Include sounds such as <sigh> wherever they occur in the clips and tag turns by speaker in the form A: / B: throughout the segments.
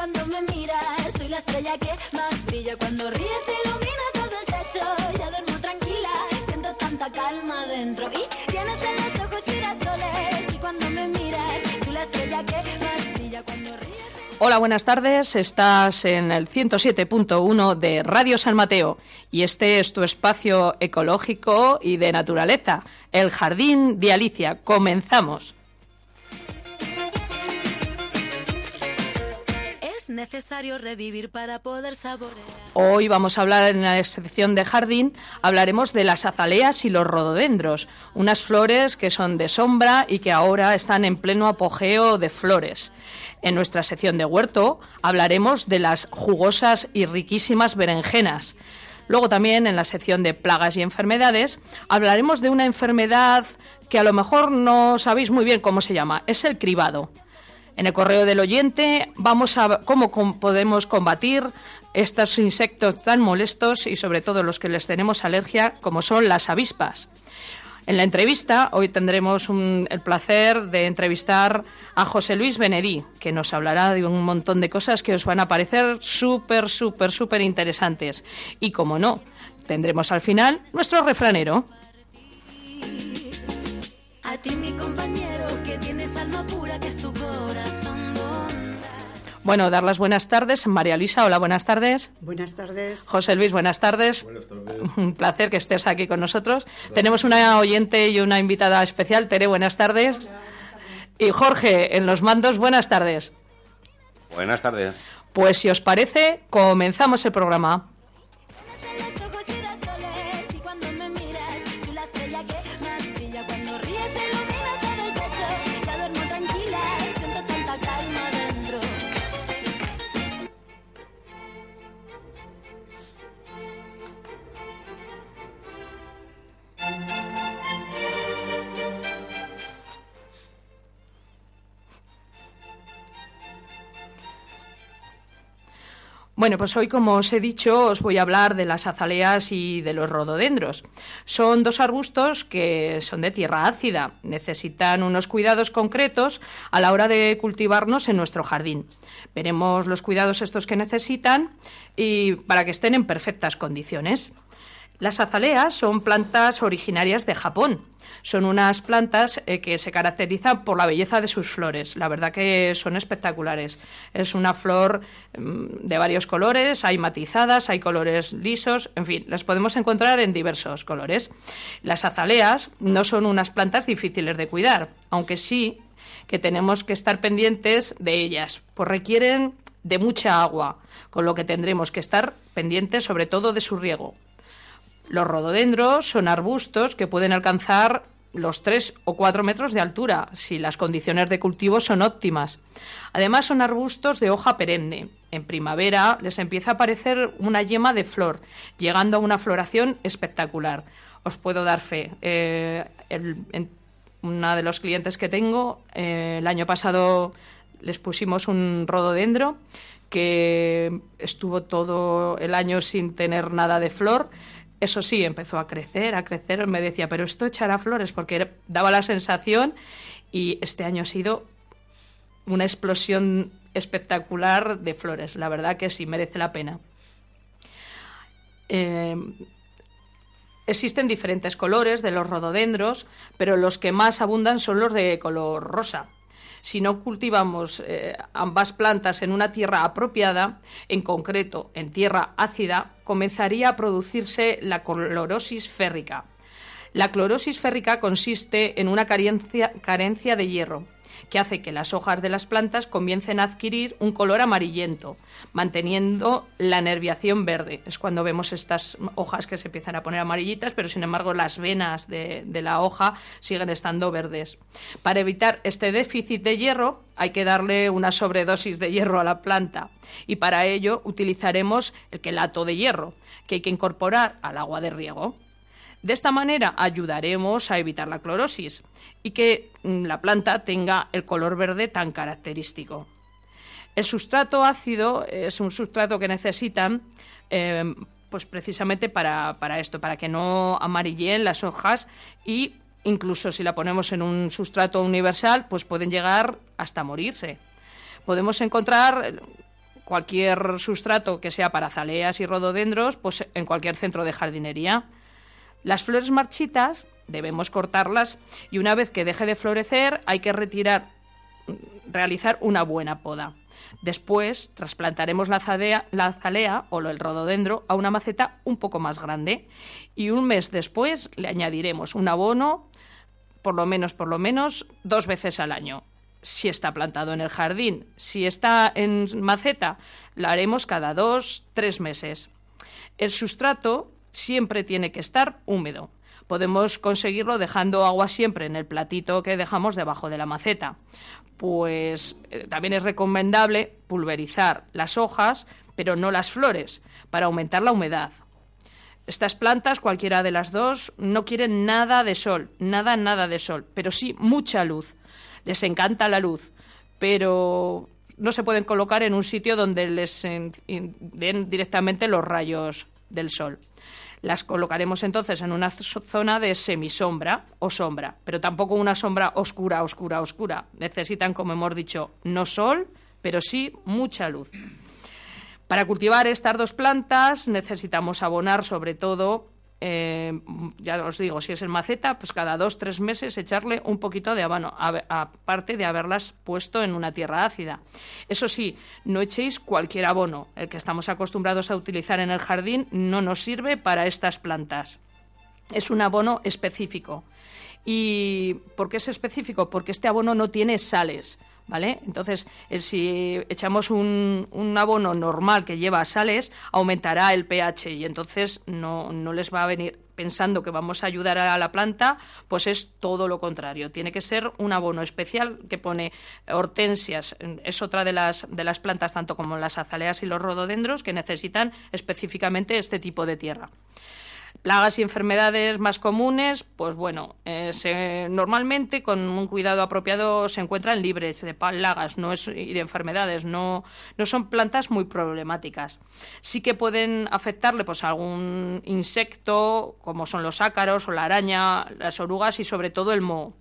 A: cuando me miras. Soy la estrella que más brilla. Cuando ríes ilumina todo el techo. Ya duermo tranquila siento tanta calma dentro. Y tienes en los ojos girasoles. Y cuando me miras soy la estrella que más brilla. Cuando ríes
B: Hola, buenas tardes. Estás en el 107.1 de Radio San Mateo. Y este es tu espacio ecológico y de naturaleza, el Jardín de Alicia. Comenzamos.
A: Necesario revivir para poder saborear
B: Hoy vamos a hablar en la sección de jardín, hablaremos de las azaleas y los rododendros, unas flores que son de sombra y que ahora están en pleno apogeo de flores. En nuestra sección de huerto hablaremos de las jugosas y riquísimas berenjenas. Luego también en la sección de plagas y enfermedades hablaremos de una enfermedad que a lo mejor no sabéis muy bien cómo se llama, es el cribado. En el correo del oyente vamos a cómo podemos combatir estos insectos tan molestos y sobre todo los que les tenemos alergia, como son las avispas. En la entrevista hoy tendremos un- el placer de entrevistar a José Luis Benedí, que nos hablará de un montón de cosas que os van a parecer súper, súper, súper interesantes. Y como no, tendremos al final nuestro refranero.
A: a ti mi compañero que tienes alma pura que es tu.
B: Bueno, dar las buenas tardes. María Luisa, hola, buenas tardes.
C: Buenas tardes.
B: José Luis, buenas tardes. <laughs> Un placer que estés aquí con nosotros. Tenemos una oyente y una invitada especial. Tere, buenas tardes. Y Jorge, en los mandos, buenas tardes.
D: Buenas tardes.
B: Pues si os parece, comenzamos el programa. Bueno, pues hoy, como os he dicho, os voy a hablar de las azaleas y de los rododendros. Son dos arbustos que son de tierra ácida, necesitan unos cuidados concretos a la hora de cultivarnos en nuestro jardín. Veremos los cuidados estos que necesitan y para que estén en perfectas condiciones. Las azaleas son plantas originarias de Japón. Son unas plantas eh, que se caracterizan por la belleza de sus flores. La verdad que son espectaculares. Es una flor mm, de varios colores, hay matizadas, hay colores lisos, en fin, las podemos encontrar en diversos colores. Las azaleas no son unas plantas difíciles de cuidar, aunque sí que tenemos que estar pendientes de ellas, pues requieren de mucha agua, con lo que tendremos que estar pendientes sobre todo de su riego. Los rododendros son arbustos que pueden alcanzar los 3 o 4 metros de altura, si las condiciones de cultivo son óptimas. Además, son arbustos de hoja perenne. En primavera les empieza a aparecer una yema de flor, llegando a una floración espectacular. Os puedo dar fe. Eh, en- una de los clientes que tengo, eh, el año pasado les pusimos un rododendro que estuvo todo el año sin tener nada de flor. Eso sí, empezó a crecer, a crecer. Me decía, pero esto echará flores, porque daba la sensación y este año ha sido una explosión espectacular de flores. La verdad que sí, merece la pena. Eh, Existen diferentes colores de los rododendros, pero los que más abundan son los de color rosa. Si no cultivamos eh, ambas plantas en una tierra apropiada, en concreto en tierra ácida, comenzaría a producirse la clorosis férrica. La clorosis férrica consiste en una carencia, carencia de hierro que hace que las hojas de las plantas comiencen a adquirir un color amarillento, manteniendo la nerviación verde. Es cuando vemos estas hojas que se empiezan a poner amarillitas, pero sin embargo las venas de, de la hoja siguen estando verdes. Para evitar este déficit de hierro hay que darle una sobredosis de hierro a la planta y para ello utilizaremos el quelato de hierro, que hay que incorporar al agua de riego. De esta manera ayudaremos a evitar la clorosis y que mm, la planta tenga el color verde tan característico. El sustrato ácido es un sustrato que necesitan eh, pues precisamente para, para, esto, para que no amarilleen las hojas y incluso si la ponemos en un sustrato universal, pues pueden llegar hasta morirse. Podemos encontrar cualquier sustrato que sea para zaleas y rododendros pues en cualquier centro de jardinería. Las flores marchitas debemos cortarlas y una vez que deje de florecer hay que retirar, realizar una buena poda. Después trasplantaremos la, zadea, la zalea o el rododendro a una maceta un poco más grande y un mes después le añadiremos un abono por lo menos, por lo menos dos veces al año. Si está plantado en el jardín, si está en maceta, la haremos cada dos, tres meses. El sustrato siempre tiene que estar húmedo. Podemos conseguirlo dejando agua siempre en el platito que dejamos debajo de la maceta. Pues eh, también es recomendable pulverizar las hojas, pero no las flores, para aumentar la humedad. Estas plantas, cualquiera de las dos, no quieren nada de sol, nada, nada de sol, pero sí mucha luz. Les encanta la luz, pero no se pueden colocar en un sitio donde les den directamente los rayos del sol. Las colocaremos entonces en una zona de semisombra o sombra, pero tampoco una sombra oscura, oscura, oscura. Necesitan, como hemos dicho, no sol, pero sí mucha luz. Para cultivar estas dos plantas necesitamos abonar sobre todo eh, ya os digo, si es en maceta, pues cada dos, tres meses echarle un poquito de abono, aparte de haberlas puesto en una tierra ácida. Eso sí, no echéis cualquier abono. El que estamos acostumbrados a utilizar en el jardín no nos sirve para estas plantas. Es un abono específico. ¿Y por qué es específico? Porque este abono no tiene sales. ¿Vale? Entonces, eh, si echamos un, abono normal que lleva sales, aumentará el pH y entonces no, no les va a venir pensando que vamos a ayudar a la planta, pues es todo lo contrario. Tiene que ser un abono especial que pone hortensias. Es otra de las, de las plantas, tanto como las azaleas y los rododendros, que necesitan específicamente este tipo de tierra. Plagas y enfermedades más comunes, pues bueno, eh, normalmente con un cuidado apropiado se encuentran libres de plagas no es, y de enfermedades, no, no son plantas muy problemáticas. Sí que pueden afectarle pues, algún insecto, como son los ácaros o la araña, las orugas y sobre todo el moho.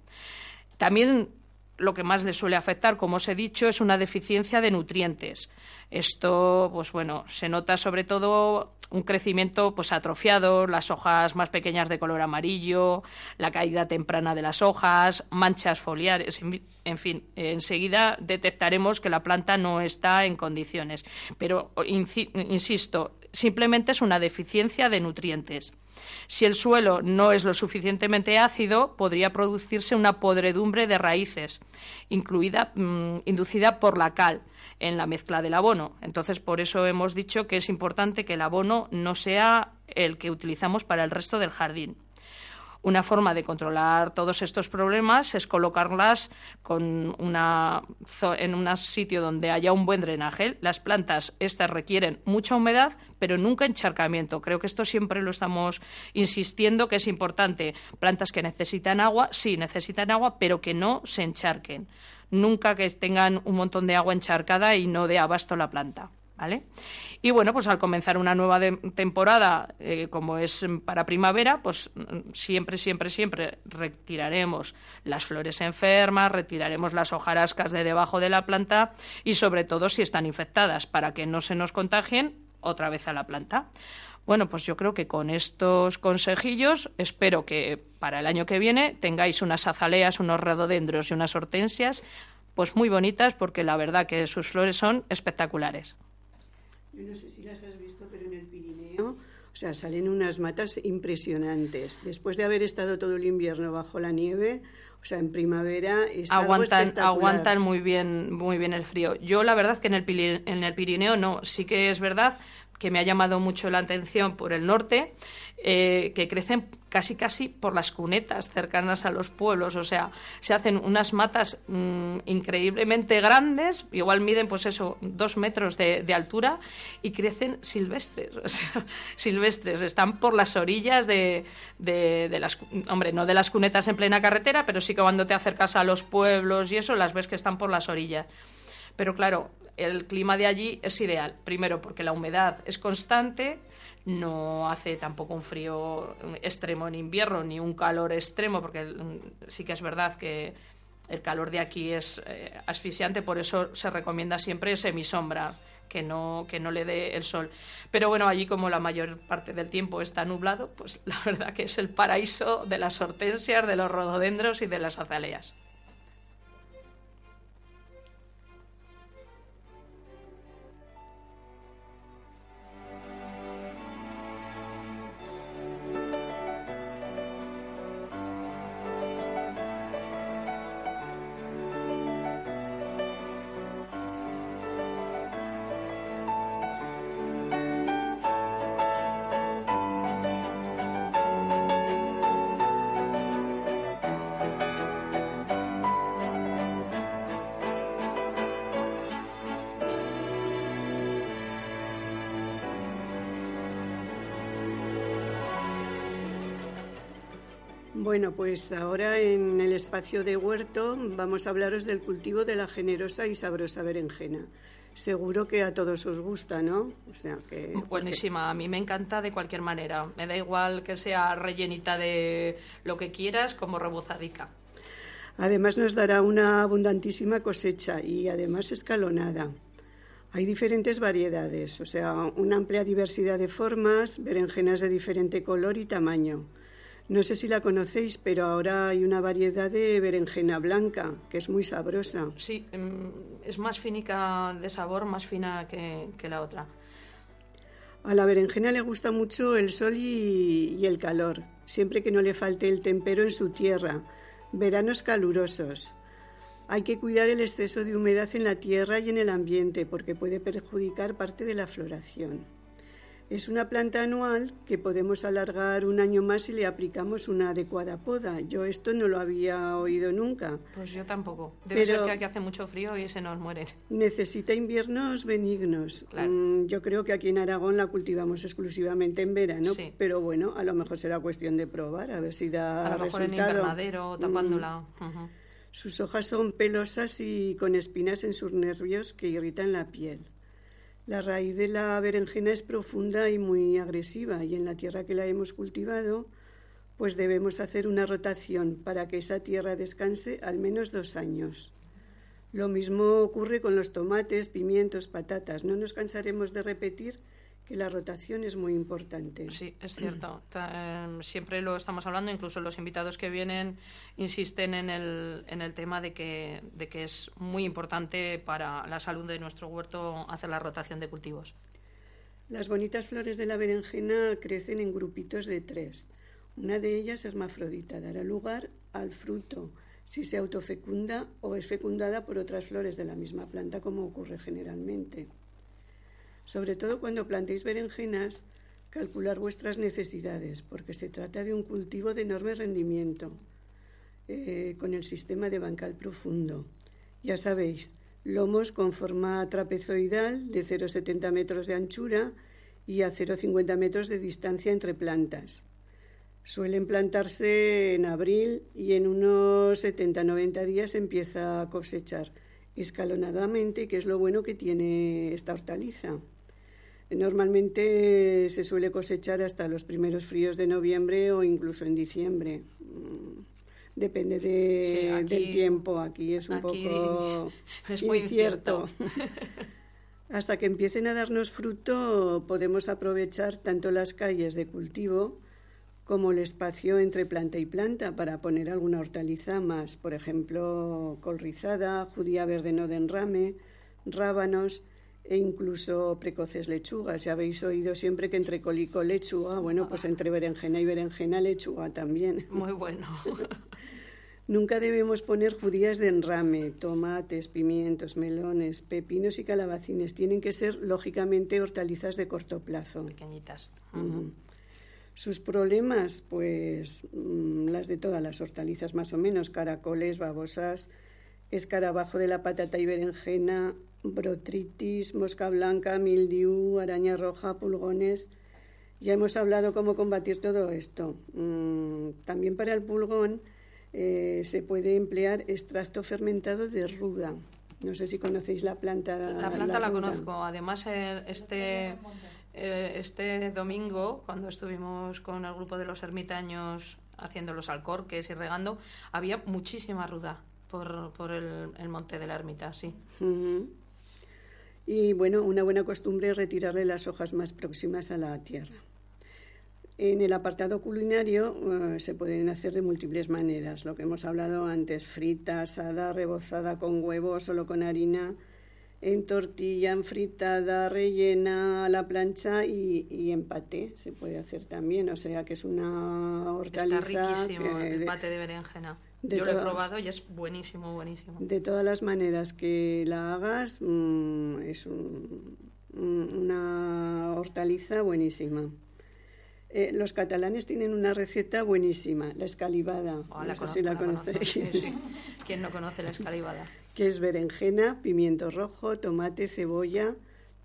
B: También lo que más le suele afectar, como os he dicho, es una deficiencia de nutrientes. Esto, pues bueno, se nota sobre todo un crecimiento pues atrofiado, las hojas más pequeñas de color amarillo, la caída temprana de las hojas, manchas foliares, en fin, enseguida detectaremos que la planta no está en condiciones. Pero insisto, simplemente es una deficiencia de nutrientes. Si el suelo no es lo suficientemente ácido, podría producirse una podredumbre de raíces, incluida, mm, inducida por la cal en la mezcla del abono. Entonces, por eso hemos dicho que es importante que el abono no sea el que utilizamos para el resto del jardín. Una forma de controlar todos estos problemas es colocarlas con una, en un sitio donde haya un buen drenaje. Las plantas, estas requieren mucha humedad, pero nunca encharcamiento. Creo que esto siempre lo estamos insistiendo que es importante. Plantas que necesitan agua, sí, necesitan agua, pero que no se encharquen. Nunca que tengan un montón de agua encharcada y no dé abasto la planta. ¿Vale? Y bueno, pues al comenzar una nueva temporada, eh, como es para primavera, pues siempre, siempre, siempre retiraremos las flores enfermas, retiraremos las hojarascas de debajo de la planta y sobre todo si están infectadas, para que no se nos contagien otra vez a la planta. Bueno, pues yo creo que con estos consejillos espero que para el año que viene tengáis unas azaleas, unos rododendros y unas hortensias pues muy bonitas porque la verdad que sus flores son espectaculares.
C: Yo no sé si las has visto, pero en el Pirineo, o sea, salen unas matas impresionantes. Después de haber estado todo el invierno bajo la nieve, o sea, en primavera está
B: aguantan, aguantan muy bien, muy bien el frío. Yo la verdad que en el, en el Pirineo no, sí que es verdad que me ha llamado mucho la atención por el norte, eh, que crecen casi casi por las cunetas cercanas a los pueblos, o sea, se hacen unas matas mm, increíblemente grandes, igual miden pues eso, dos metros de, altura y crecen silvestres, <laughs> silvestres, están por las orillas de, de, las, hombre, no de las cunetas en plena carretera, pero sí que cuando te acercas a los pueblos y eso, las ves que están por las orillas. Pero claro, el clima de allí es ideal. Primero, porque la humedad es constante, no hace tampoco un frío extremo en invierno ni un calor extremo, porque sí que es verdad que el calor de aquí es eh, asfixiante, por eso se recomienda siempre semisombra, que no, que no le dé el sol. Pero bueno, allí como la mayor parte del tiempo está nublado, pues la <laughs> verdad que es el paraíso de las hortensias, de los rododendros y de las azaleas.
C: Bueno, pues ahora en el espacio de huerto vamos a hablaros del cultivo de la generosa y sabrosa berenjena. Seguro que a todos os gusta, ¿no?
B: O sea que buenísima, a mí me encanta de cualquier manera. Me da igual que sea rellenita de lo que quieras como rebozadica.
C: Además nos dará una abundantísima cosecha y además escalonada. Hay diferentes variedades, o sea, una amplia diversidad de formas, berenjenas de diferente color y tamaño. No sé si la conocéis, pero ahora hay una variedad de berenjena blanca que es muy sabrosa.
B: Sí, em, es más finica de sabor, más fina que, la otra.
C: A la berenjena le gusta mucho el sol y, y, el calor, siempre que no le falte el tempero en su tierra. Veranos calurosos. Hay que cuidar el exceso de humedad en la tierra y en el ambiente porque puede perjudicar parte de la floración. Es una planta anual que podemos alargar un año más si le aplicamos una adecuada poda. Yo esto no lo había oído nunca.
B: Pues yo tampoco. Debe ser que aquí hace mucho frío y se nos muere.
C: Necesita inviernos benignos. Mm, yo creo que aquí en Aragón la cultivamos exclusivamente en verano, pero bueno, a lo mejor será cuestión de probar a ver si da
B: a lo mejor en invernadero mm. tapándola.
C: Sus hojas son pelosas y con espinas en sus nervios que irritan la piel. La raíz de la berenjena es profunda y muy agresiva y en la tierra que la hemos cultivado, pues debemos hacer una rotación para que esa tierra descanse al menos dos años. Lo mismo ocurre con los tomates, pimientos, patatas. No nos cansaremos de repetir que la rotación es muy importante.
B: Sí, es cierto. <clears throat> Em, siempre lo estamos hablando, incluso los invitados que vienen insisten en el, en el tema de que, de que es muy importante para la salud de nuestro huerto hacer la rotación de cultivos.
C: Las bonitas flores de la berenjena crecen en grupitos de tres. Una de ellas, hermafrodita, dará lugar al fruto si se autofecunda o es fecundada por otras flores de la misma planta, como ocurre generalmente. Sobre todo cuando plantéis berenjenas, calcular vuestras necesidades, porque se trata de un cultivo de enorme rendimiento, eh, con el sistema de bancal profundo. Ya sabéis, lomos con forma trapezoidal de 0,70 metros de anchura y a 0,50 metros de distancia entre plantas. Suelen plantarse en abril y en unos 70-90 días empieza a cosechar escalonadamente, que es lo bueno que tiene esta hortaliza. Normalmente se suele cosechar hasta los primeros fríos de noviembre o incluso en diciembre. Mm, depende de, del tiempo. Aquí es un poco <laughs>
B: es muy incierto. <laughs>
C: hasta que empiecen a darnos fruto podemos aprovechar tanto las calles de cultivo como el espacio entre planta y planta para poner alguna hortaliza más, por ejemplo, col rizada, judía verde no de enrame, rábanos e incluso precoces lechugas. Ya habéis oído siempre que entre colico lechuga, bueno, pues entre berenjena y berenjena lechuga también.
B: Muy bueno. <laughs>
C: Nunca debemos poner judías de enrame, tomates, pimientos, melones, pepinos y calabacines. Tienen que ser, lógicamente, hortalizas de corto plazo.
B: Pequeñitas.
C: Sus problemas, pues mm, las de todas las hortalizas más o menos, caracoles, babosas, escarabajo de la patata y berenjena, brotritis, mosca blanca, mildiu, araña roja, pulgones. Ya hemos hablado cómo combatir todo esto. Mm, también para el pulgón eh, se puede emplear extracto fermentado de ruda. No sé si conocéis la planta.
B: La planta la, conozco. Además, este, este domingo, cuando estuvimos con el grupo de los ermitaños haciendo los alcorques y regando, había muchísima ruda por, por el, monte de la ermita, sí.
C: Y bueno, una buena costumbre es retirarle las hojas más próximas a la tierra. En el apartado culinario eh, se pueden hacer de múltiples maneras, lo que hemos hablado antes, frita, asada, rebozada con huevo, solo con harina, en tortilla, en fritada, rellena a la plancha y, y empate se puede hacer también, o sea que es una hortaliza.
B: Está riquísimo el empate de berenjena. Yo lo he probado y es buenísimo, buenísimo.
C: De todas las maneras que la hagas, mm, es una hortaliza buenísima. Eh, los catalanes tienen una receta buenísima, la escalivada.
B: Oh, no sé si la, conocéis. ¿Quién no conoce la escalivada?
C: que es berenjena, pimiento rojo, tomate, cebolla,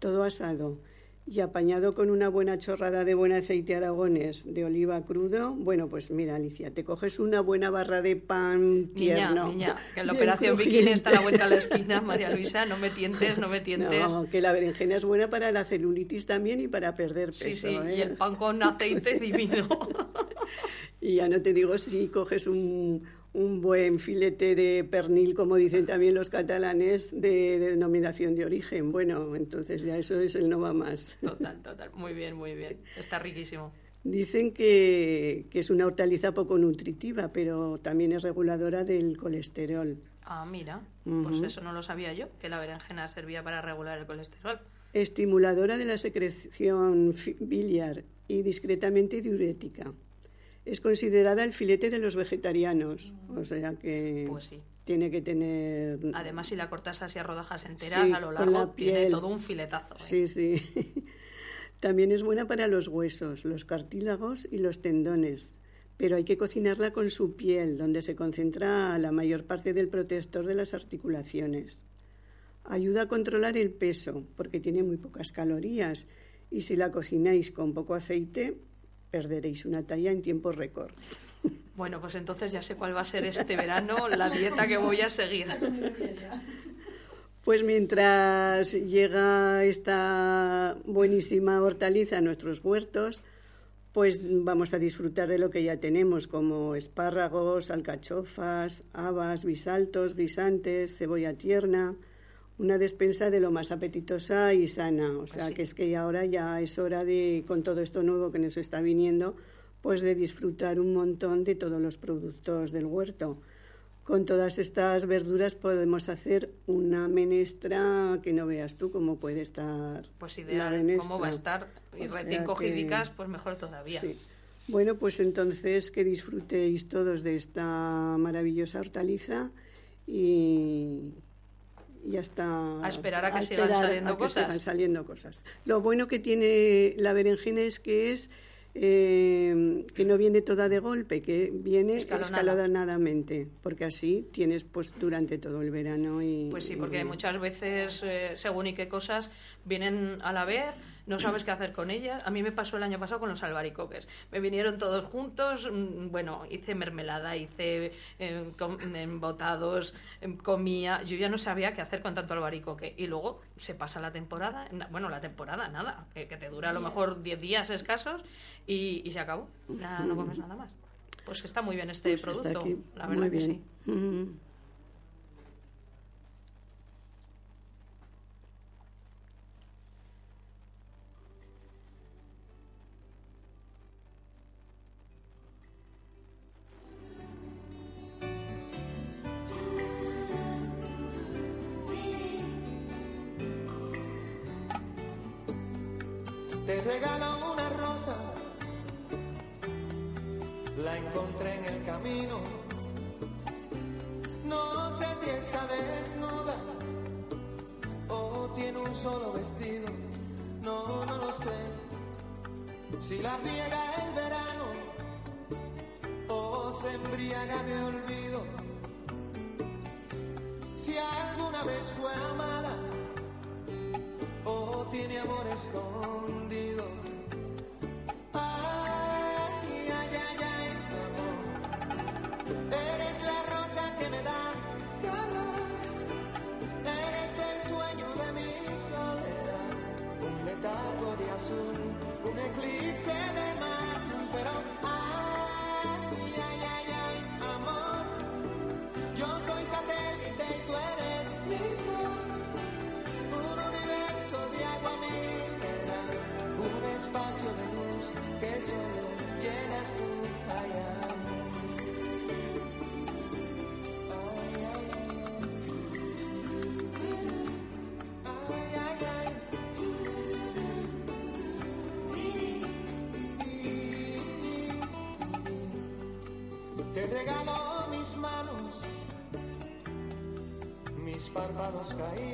C: todo asado y apañado con una buena chorrada de buen aceite aragones de oliva crudo, bueno, pues mira, Alicia, te coges una buena barra de pan tierno.
B: Niña, niña, que la operación bikini está a la vuelta a la esquina, <laughs> María Luisa, no me tientes, no me tientes.
C: No, que la berenjena es buena para la celulitis también y para perder peso.
B: Sí, sí,
C: ¿eh?
B: y el pan con aceite divino. <laughs> <laughs>
C: y ya no te digo si coges un, un buen filete de pernil, como dicen también los catalanes, de, denominación de origen. Bueno, entonces ya eso es el no va más.
B: Total, total. Muy bien, muy bien. Está riquísimo.
C: Dicen que, es una hortaliza poco nutritiva, pero también es reguladora del colesterol.
B: Ah, mira, pues eso no lo sabía yo, que la berenjena servía para regular el colesterol.
C: Estimuladora de la secreción biliar y discretamente diurética es considerada el filete de los vegetarianos, o sea que
B: pues sí.
C: tiene que tener...
B: Además, si la cortas así a rodajas enteras, a lo largo tiene todo un filetazo. ¿eh?
C: Sí, sí. <laughs> También es buena para los huesos, los cartílagos y los tendones, pero hay que cocinarla con su piel, donde se concentra la mayor parte del protector de las articulaciones. Ayuda a controlar el peso, porque tiene muy pocas calorías, y si la cocináis con poco aceite, perderéis una talla en tiempo récord. <laughs>
B: Bueno, pues entonces ya sé cuál va a ser este verano la dieta que voy a seguir.
C: Pues mientras llega esta buenísima hortaliza a nuestros huertos, pues vamos a disfrutar de lo que ya tenemos, como espárragos, alcachofas, habas, bisaltos, guisantes, cebolla tierna, una despensa de lo más apetitosa y sana. O sea, que es que ahora ya es hora de, con todo esto nuevo que nos está viniendo, pues de disfrutar un montón de todos los productos del huerto. Con todas estas verduras podemos hacer una menestra que no veas tú cómo puede estar.
B: Pues ideal, cómo va a estar. Y recién cogidicas, pues mejor todavía.
C: Bueno, pues entonces que disfrutéis todos de esta maravillosa hortaliza y, ya está.
B: A esperar a que sigan saliendo cosas.
C: saliendo cosas. Lo bueno que tiene la berenjena es que es eh, que no viene toda de golpe, que viene escalonadamente, porque así tienes pues durante todo el verano y...
B: Pues sí, porque muchas veces, eh, según y qué cosas, vienen a la vez, no sabes qué hacer con ellas. A mí me pasó el año pasado con los albaricoques. Me vinieron todos juntos, mm, bueno, hice mermelada, hice eh, embotados, em, comía. Yo ya no sabía qué hacer con tanto albaricoque. Y luego se pasa la temporada, bueno, la temporada, nada, que, te dura a lo mejor 10 días escasos y, se acabó. Ya no comes nada más. Pues está muy bien este pues producto, la verdad que sí.
E: Párpados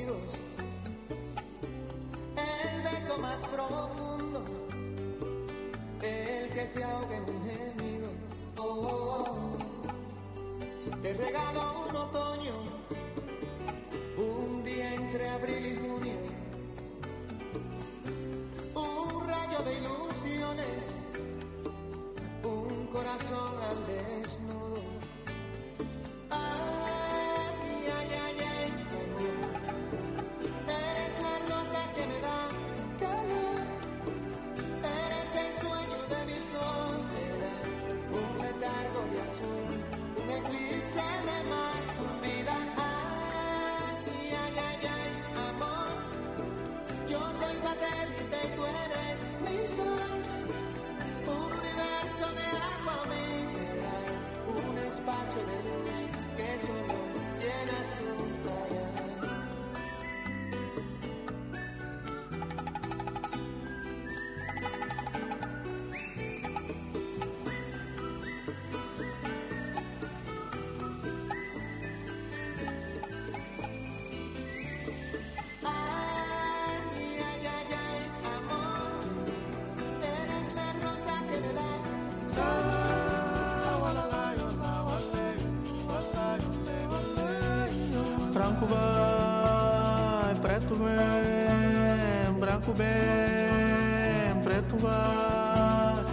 F: branco vem, preto vai.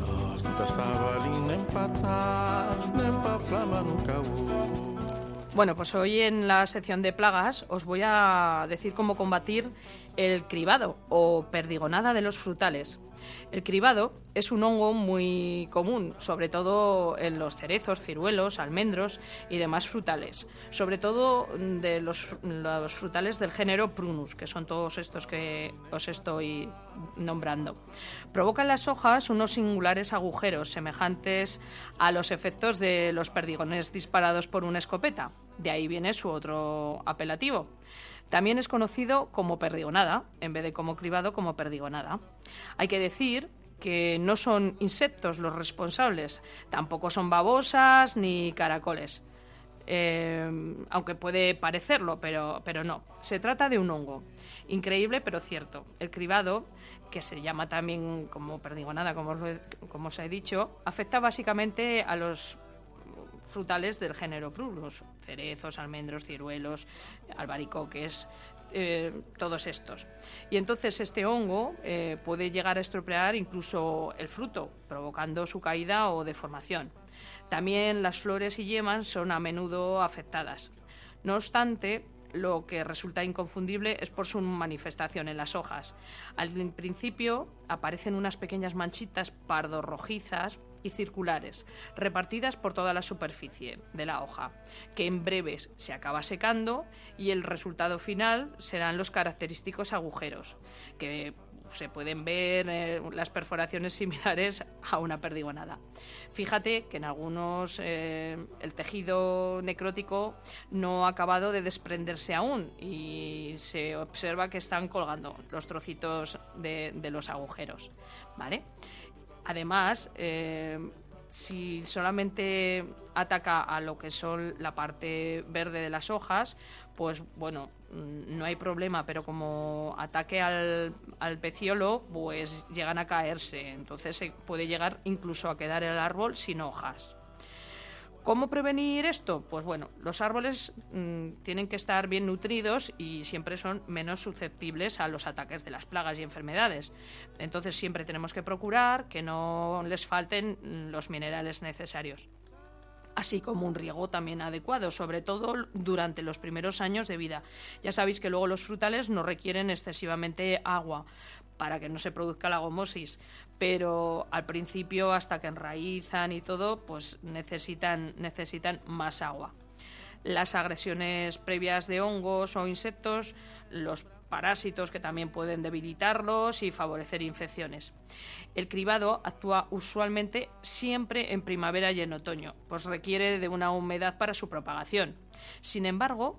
F: Nós nunca estava ali nem para trás, nem para flama nunca hubo.
B: Bueno, pues hoy en la sección de plagas os voy a decir cómo combatir el cribado o perdigonada de los frutales. El cribado es un hongo muy común, sobre todo en los cerezos, ciruelos, almendros y demás frutales. Sobre todo de los, los frutales del género Prunus, que son todos estos que os estoy nombrando. Provoca en las hojas unos singulares agujeros semejantes a los efectos de los perdigones disparados por una escopeta. De ahí viene su otro apelativo. También es conocido como perdigonada, en vez de como cribado, como perdigonada. Hay que decir que no son insectos los responsables, tampoco son babosas ni caracoles. Eh, aunque puede parecerlo, pero, pero no. Se trata de un hongo. Increíble, pero cierto. El cribado, que se llama también como perdigonada, como como os he dicho, afecta básicamente a los frutales del género Prunus, cerezos, almendros, ciruelos, albaricoques, eh, todos estos. Y entonces este hongo eh, puede llegar a estropear incluso el fruto, provocando su caída o deformación. También las flores y yemas son a menudo afectadas. No obstante, lo que resulta inconfundible es por su manifestación en las hojas. Al principio aparecen unas pequeñas manchitas pardo-rojizas y circulares, repartidas por toda la superficie de la hoja, que en breves se acaba secando y el resultado final serán los característicos agujeros, que se pueden ver eh, las perforaciones <laughs> similares a una perdigonada. Fíjate que en algunos eh, el tejido necrótico no ha acabado de desprenderse aún y se observa que están colgando los trocitos de, de los agujeros. ¿Vale? Además, eh, si solamente ataca a lo que son la parte verde de las hojas, pues bueno, mm, no hay problema, pero como ataque al, al peciolo, pues llegan a caerse. Entonces se puede llegar incluso a quedar el árbol sin hojas. ¿Cómo prevenir esto? Pues bueno, los árboles mm, tienen que estar bien nutridos y siempre son menos susceptibles a los ataques de las plagas y enfermedades. Entonces siempre tenemos que procurar que no les falten mm, los minerales necesarios así como un riego también adecuado, sobre todo durante los primeros años de vida. Ya sabéis que luego los frutales no requieren excesivamente agua para que no se produzca la gomosis, pero al principio hasta que enraizan y todo, pues necesitan necesitan más agua. Las agresiones previas de hongos o insectos, los parásitos que también pueden debilitarlos y favorecer infecciones. El cribado actúa usualmente siempre en primavera y en otoño, pues requiere de una humedad para su propagación. Sin embargo,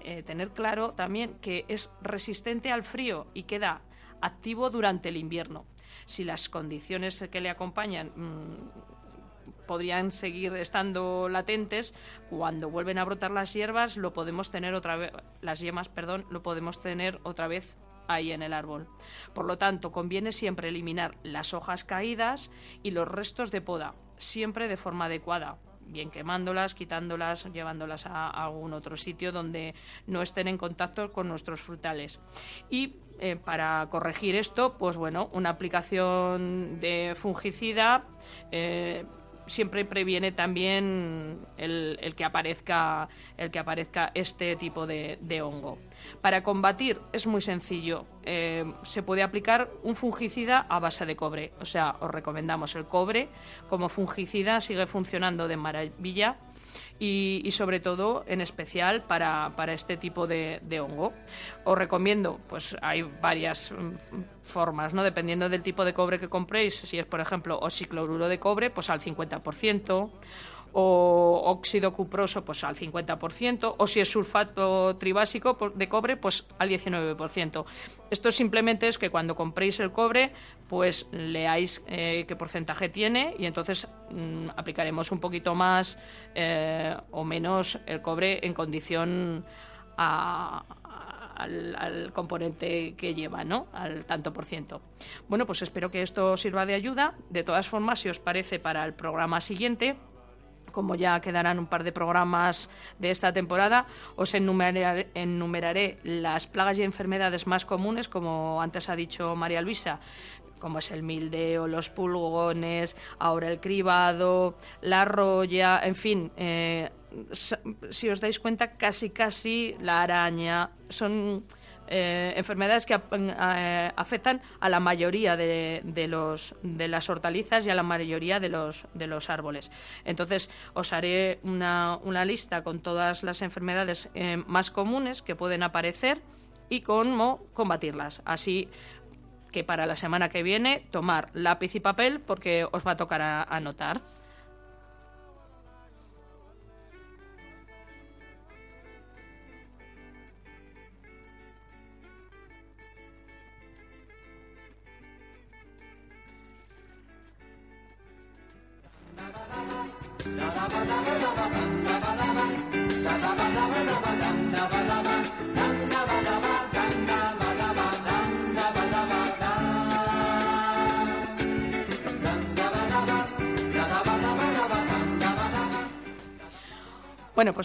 B: eh, tener claro también que es resistente al frío y queda activo durante el invierno. Si las condiciones que le acompañan mm, podrían seguir estando latentes, cuando vuelven a brotar las hierbas lo podemos tener otra vez las yemas, perdón, lo podemos tener otra vez ahí en el árbol. Por lo tanto, conviene siempre eliminar las hojas caídas y los restos de poda, siempre de forma adecuada, bien quemándolas, quitándolas, llevándolas a algún otro sitio donde no estén en contacto con nuestros frutales. Y eh, para corregir esto, pues bueno, una aplicación de fungicida eh, siempre previene también el, que aparezca el que aparezca este tipo de, de hongo. Para combatir es muy sencillo. Eh, se puede aplicar un fungicida a base de cobre. O sea, os recomendamos el cobre como fungicida, sigue funcionando de maravilla. Y, sobre todo, en especial, para, para este tipo de, de hongo. Os recomiendo, pues hay varias mm, formas, ¿no? Dependiendo del tipo de cobre que compréis. Si es, por ejemplo, oxicloruro de cobre, pues al 50% o óxido cuproso pues al 50%, o si es sulfato tribásico pues, de cobre, pues al 19%. Esto simplemente es que cuando compréis el cobre, pues leáis eh, qué porcentaje tiene y entonces mm, aplicaremos un poquito más eh, o menos el cobre en condición al, al, componente que lleva, ¿no? Al tanto por ciento. Bueno, pues espero que esto sirva de ayuda. De todas formas, si os parece para el programa siguiente, como ya quedarán un par de programas de esta temporada, os enumeraré, enumeraré, las plagas y enfermedades más comunes, como antes ha dicho María Luisa, como es el mildeo, los pulgones, ahora el cribado, la roya, en fin, eh, si os dais cuenta, casi casi la araña, son eh, enfermedades que eh, afectan a la mayoría de, los, de las hortalizas y a la mayoría de los, de los árboles. Entonces, os haré una, una lista con todas las enfermedades eh, más comunes que pueden aparecer y cómo combatirlas. Así que para la semana que viene, tomar lápiz y papel porque os va a tocar a, anotar.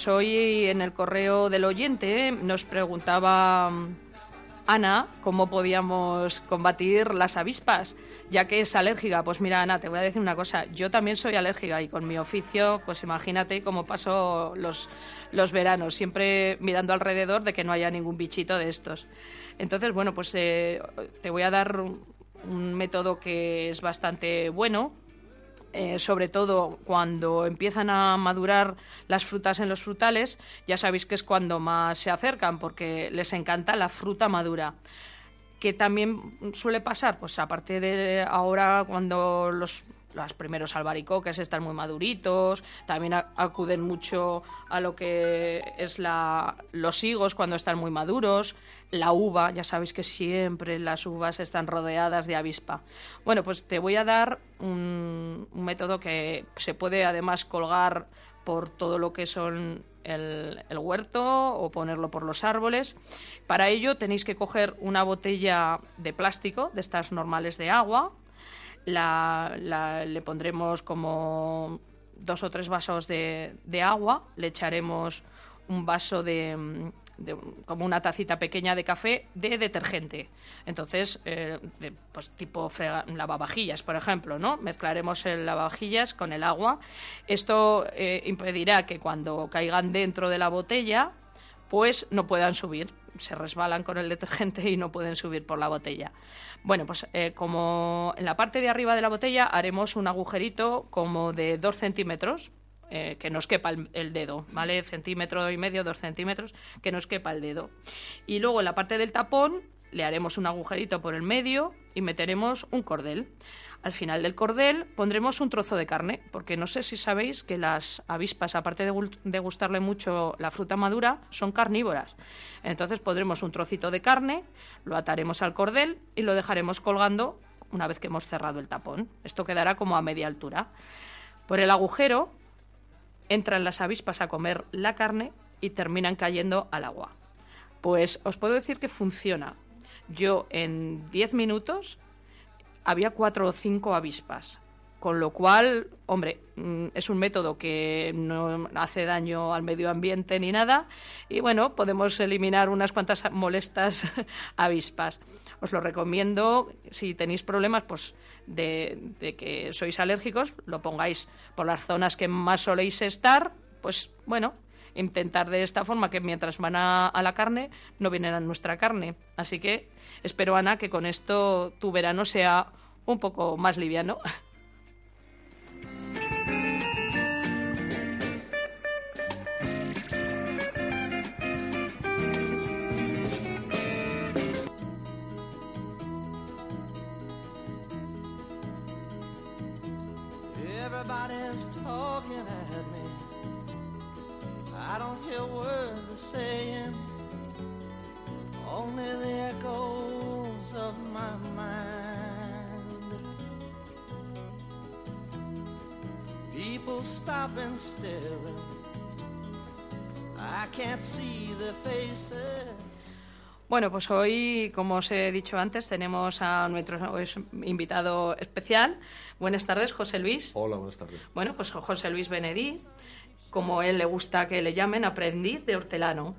B: Pues hoy en el correo del oyente nos preguntaba Ana cómo podíamos combatir las avispas, ya que es alérgica. Pues mira, Ana, te voy a decir una cosa. Yo también soy alérgica y con mi oficio, pues imagínate cómo paso los, los veranos, siempre mirando alrededor de que no haya ningún bichito de estos. Entonces, bueno, pues eh, te voy a dar un método que es bastante bueno eh, sobre todo cuando empiezan a madurar las frutas en los frutales, ya sabéis que es cuando más se acercan porque les encanta la fruta madura. ¿Qué también suele pasar? Pues aparte de ahora cuando los los primeros albaricoques están muy maduritos, también acuden mucho a lo que es la, los higos cuando están muy maduros, la uva, ya sabéis que siempre las uvas están rodeadas de avispa. Bueno, pues te voy a dar un, un método que se puede además colgar por todo lo que son el, el huerto o ponerlo por los árboles. Para ello tenéis que coger una botella de plástico, de estas normales de agua, la, la- le pondremos como dos o tres vasos de, de agua, le echaremos un vaso de, de- como una tacita pequeña de café de detergente. Entonces, eh, de, pues tipo frega- lavavajillas, por ejemplo, ¿no? Mezclaremos el lavavajillas con el agua. Esto eh, impedirá que cuando caigan dentro de la botella, pues no puedan subir. Se resbalan con el detergente y no pueden subir por la botella. Bueno, pues eh, como en la parte de arriba de la botella haremos un agujerito como de dos centímetros, eh, que nos quepa el, el dedo, ¿vale? Centímetro y medio, dos centímetros, que nos quepa el dedo. Y luego en la parte del tapón le haremos un agujerito por el medio y meteremos un cordel. Al final del cordel pondremos un trozo de carne, porque no sé si sabéis que las avispas, aparte de, gustarle mucho la fruta madura, son carnívoras. Entonces pondremos un trocito de carne, lo ataremos al cordel y lo dejaremos colgando una vez que hemos cerrado el tapón. Esto quedará como a media altura. Por el agujero entran las avispas a comer la carne y terminan cayendo al agua. Pues os puedo decir que funciona. Yo en 10 minutos había cuatro o cinco avispas. Con lo cual, hombre, mm, es un método que no hace daño al medio ambiente ni nada. Y bueno, podemos eliminar unas cuantas molestas <laughs> avispas. Os lo recomiendo, si tenéis problemas pues, de, de que sois alérgicos, lo pongáis por las zonas que más soléis estar, pues bueno, intentar de esta forma que mientras van a, la carne no vienen a nuestra carne. Así que espero, Ana, que con esto tu verano sea un poco más liviano.
F: I don't hear words they're saying, only the echoes of my mind. People stop and staring. I can't see their faces.
B: Bueno, pues hoy, como os he dicho antes, tenemos a nuestro es- invitado especial. Buenas tardes, José Luis.
G: Hola, buenas tardes.
B: Bueno, pues José Luis Benedí, como él le gusta que le llamen, aprendiz de hortelano.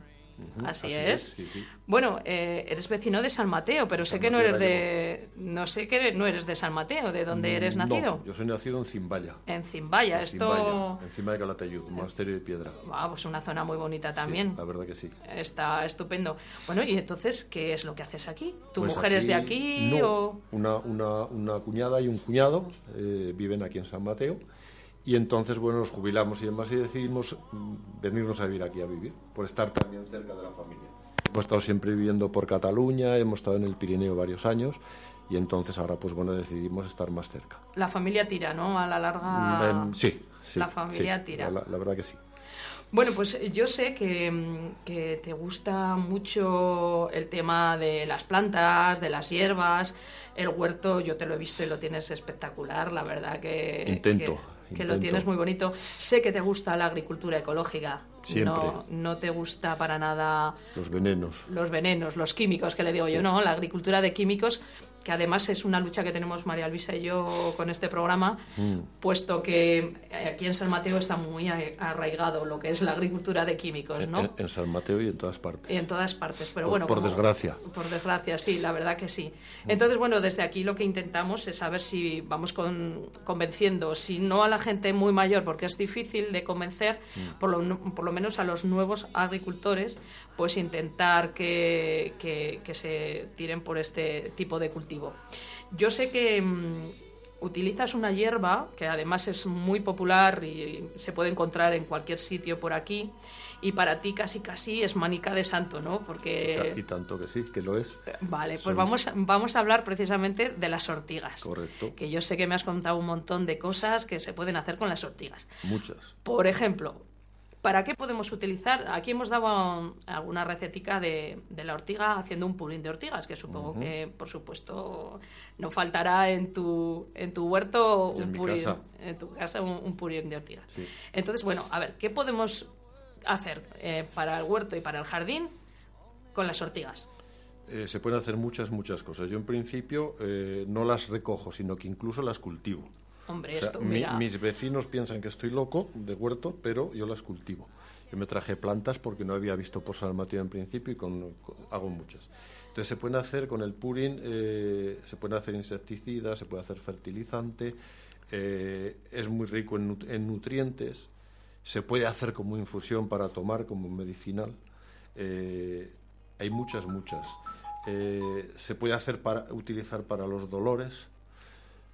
B: Así,
G: así
B: es.
G: es, sí, sí.
B: Bueno, eh, eres vecino de San Mateo, pero sé que no eres de, no sé que no eres de San Mateo. ¿De dónde eres
G: Mm, No,
B: nacido?
G: yo soy nacido en Zimbaya.
B: En Zimbaya.
G: En
B: Esto,
G: Zimbaya, encima de Calatayud, un monasterio de piedra.
B: ah, pues una zona muy bonita
G: Sí,
B: también.
G: la verdad que sí.
B: Está estupendo. Bueno, y entonces, ¿qué es lo que haces aquí? ¿Tu
G: Pues
B: mujer es de aquí
G: no,
B: o...?
G: Una, una, una cuñada y un cuñado eh, viven aquí en San Mateo. Y entonces, bueno, nos jubilamos y demás y decidimos mm, venirnos a vivir aquí a vivir, por estar también cerca de la familia. Hemos estado siempre viviendo por Cataluña, hemos estado en el Pirineo varios años y entonces ahora, pues bueno, decidimos estar más cerca.
B: La familia tira, ¿no? A la larga...
G: Em, sí, sí.
B: La familia
G: sí,
B: tira.
G: La, la verdad que sí.
B: Bueno, pues yo sé que, mm, que te gusta mucho el tema de las plantas, de las hierbas, el huerto, yo te lo he visto y lo tienes espectacular, la verdad que...
G: Intento,
B: Que, lo tienes muy bonito. Sé que te gusta la agricultura ecológica.
G: Siempre.
B: No, no te gusta para nada
G: Los venenos.
B: los venenos, los químicos, que le digo yo, ¿no? La agricultura de químicos, que además es una lucha que tenemos María Luisa y yo con este programa,
G: Mm.
B: puesto que aquí en San Mateo está muy arraigado lo que es la agricultura de químicos, ¿no?
G: en- en San Mateo y en todas partes.
B: Y en todas partes, pero
G: Por-
B: bueno.
G: por
B: como-
G: desgracia.
B: Por desgracia, sí, la verdad que sí. Entonces, bueno, desde aquí lo que intentamos es saber si vamos con- convenciendo, si no a la gente muy mayor, porque es difícil de convencer, por, lo, por lo menos a los nuevos agricultores, pues intentar que, que- que se tiren por este tipo de cultivo. Yo sé que mm, utilizas una hierba que además es muy popular y se puede encontrar en cualquier sitio por aquí y para ti casi casi es manica de santo, ¿no? Porque...
G: Y tanto que sí, que lo es.
B: Vale, pues
G: Son-
B: vamos, vamos a hablar precisamente de las ortigas.
G: Correcto.
B: Que yo sé que me has contado un montón de cosas que se pueden hacer con las ortigas.
G: Muchas.
B: Por ejemplo, ¿para qué podemos utilizar? Aquí hemos dado alguna recetica de, de la ortiga haciendo un purín de ortigas, que supongo que, por supuesto, no faltará en tu, en tu huerto
G: en
B: un purín,
G: casa.
B: en tu casa un, un purín de ortigas.
G: Sí.
B: Entonces, bueno, a ver, ¿qué podemos hacer eh, para el huerto y para el jardín con las ortigas?
G: Eh, se pueden hacer muchas, muchas cosas. Yo en principio eh, no las recojo, sino que incluso las cultivo.
B: Hombre,
G: O sea,
B: esto,
G: mi-
B: mira,
G: mis vecinos piensan que estoy loco de huerto, pero yo las cultivo. Yo me traje plantas porque no había visto por San Mateo en principio y con, con- hago muchas. Entonces se pueden hacer con el purín, eh, se pueden hacer insecticidas, se puede hacer fertilizante, es muy rico en nutrientes, se puede hacer como infusión para tomar, como medicinal. Eh, hay muchas, muchas. Eh, se puede hacer para utilizar para los dolores,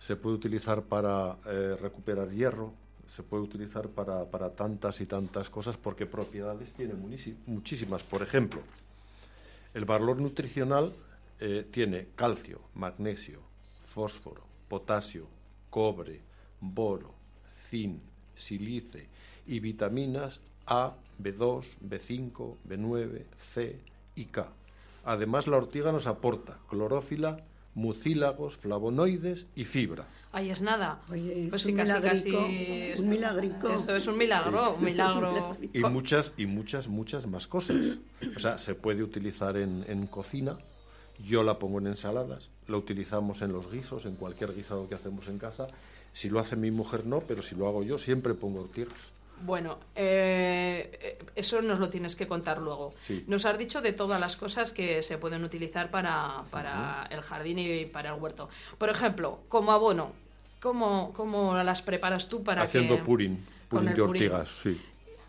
G: se puede utilizar para eh, recuperar hierro, se puede utilizar para, para tantas y tantas cosas porque propiedades tiene muchísimas. Por ejemplo, el valor nutricional tiene calcio, magnesio, fósforo, potasio, cobre, boro, zinc, silice y vitaminas A, B2, B5, B9, C y K. Además, la ortiga nos aporta clorófila, mucílagos, flavonoides y fibra.
B: ahí es nada.
C: Oye, es
B: Pues
C: un
B: sí, casi,
C: milagrico,
B: casi-
C: un milagrico.
B: Eso es un milagro, un milagro. <laughs>
G: Y muchas, y muchas, muchas más cosas. O sea, se puede utilizar en, en cocina. Yo la pongo en ensaladas, la utilizamos en los guisos, en cualquier guisado que hacemos en casa. Si lo hace mi mujer, no, pero si lo hago yo, siempre pongo ortigas.
B: Bueno, eh, eso nos lo tienes que contar luego.
G: Sí.
B: Nos has dicho de todas las cosas que se pueden utilizar para, para el jardín y para el huerto. Por ejemplo, como abono, ¿cómo, cómo las preparas tú para
G: Haciendo
B: que...
G: purín, purín de
B: purín?
G: ortigas, sí.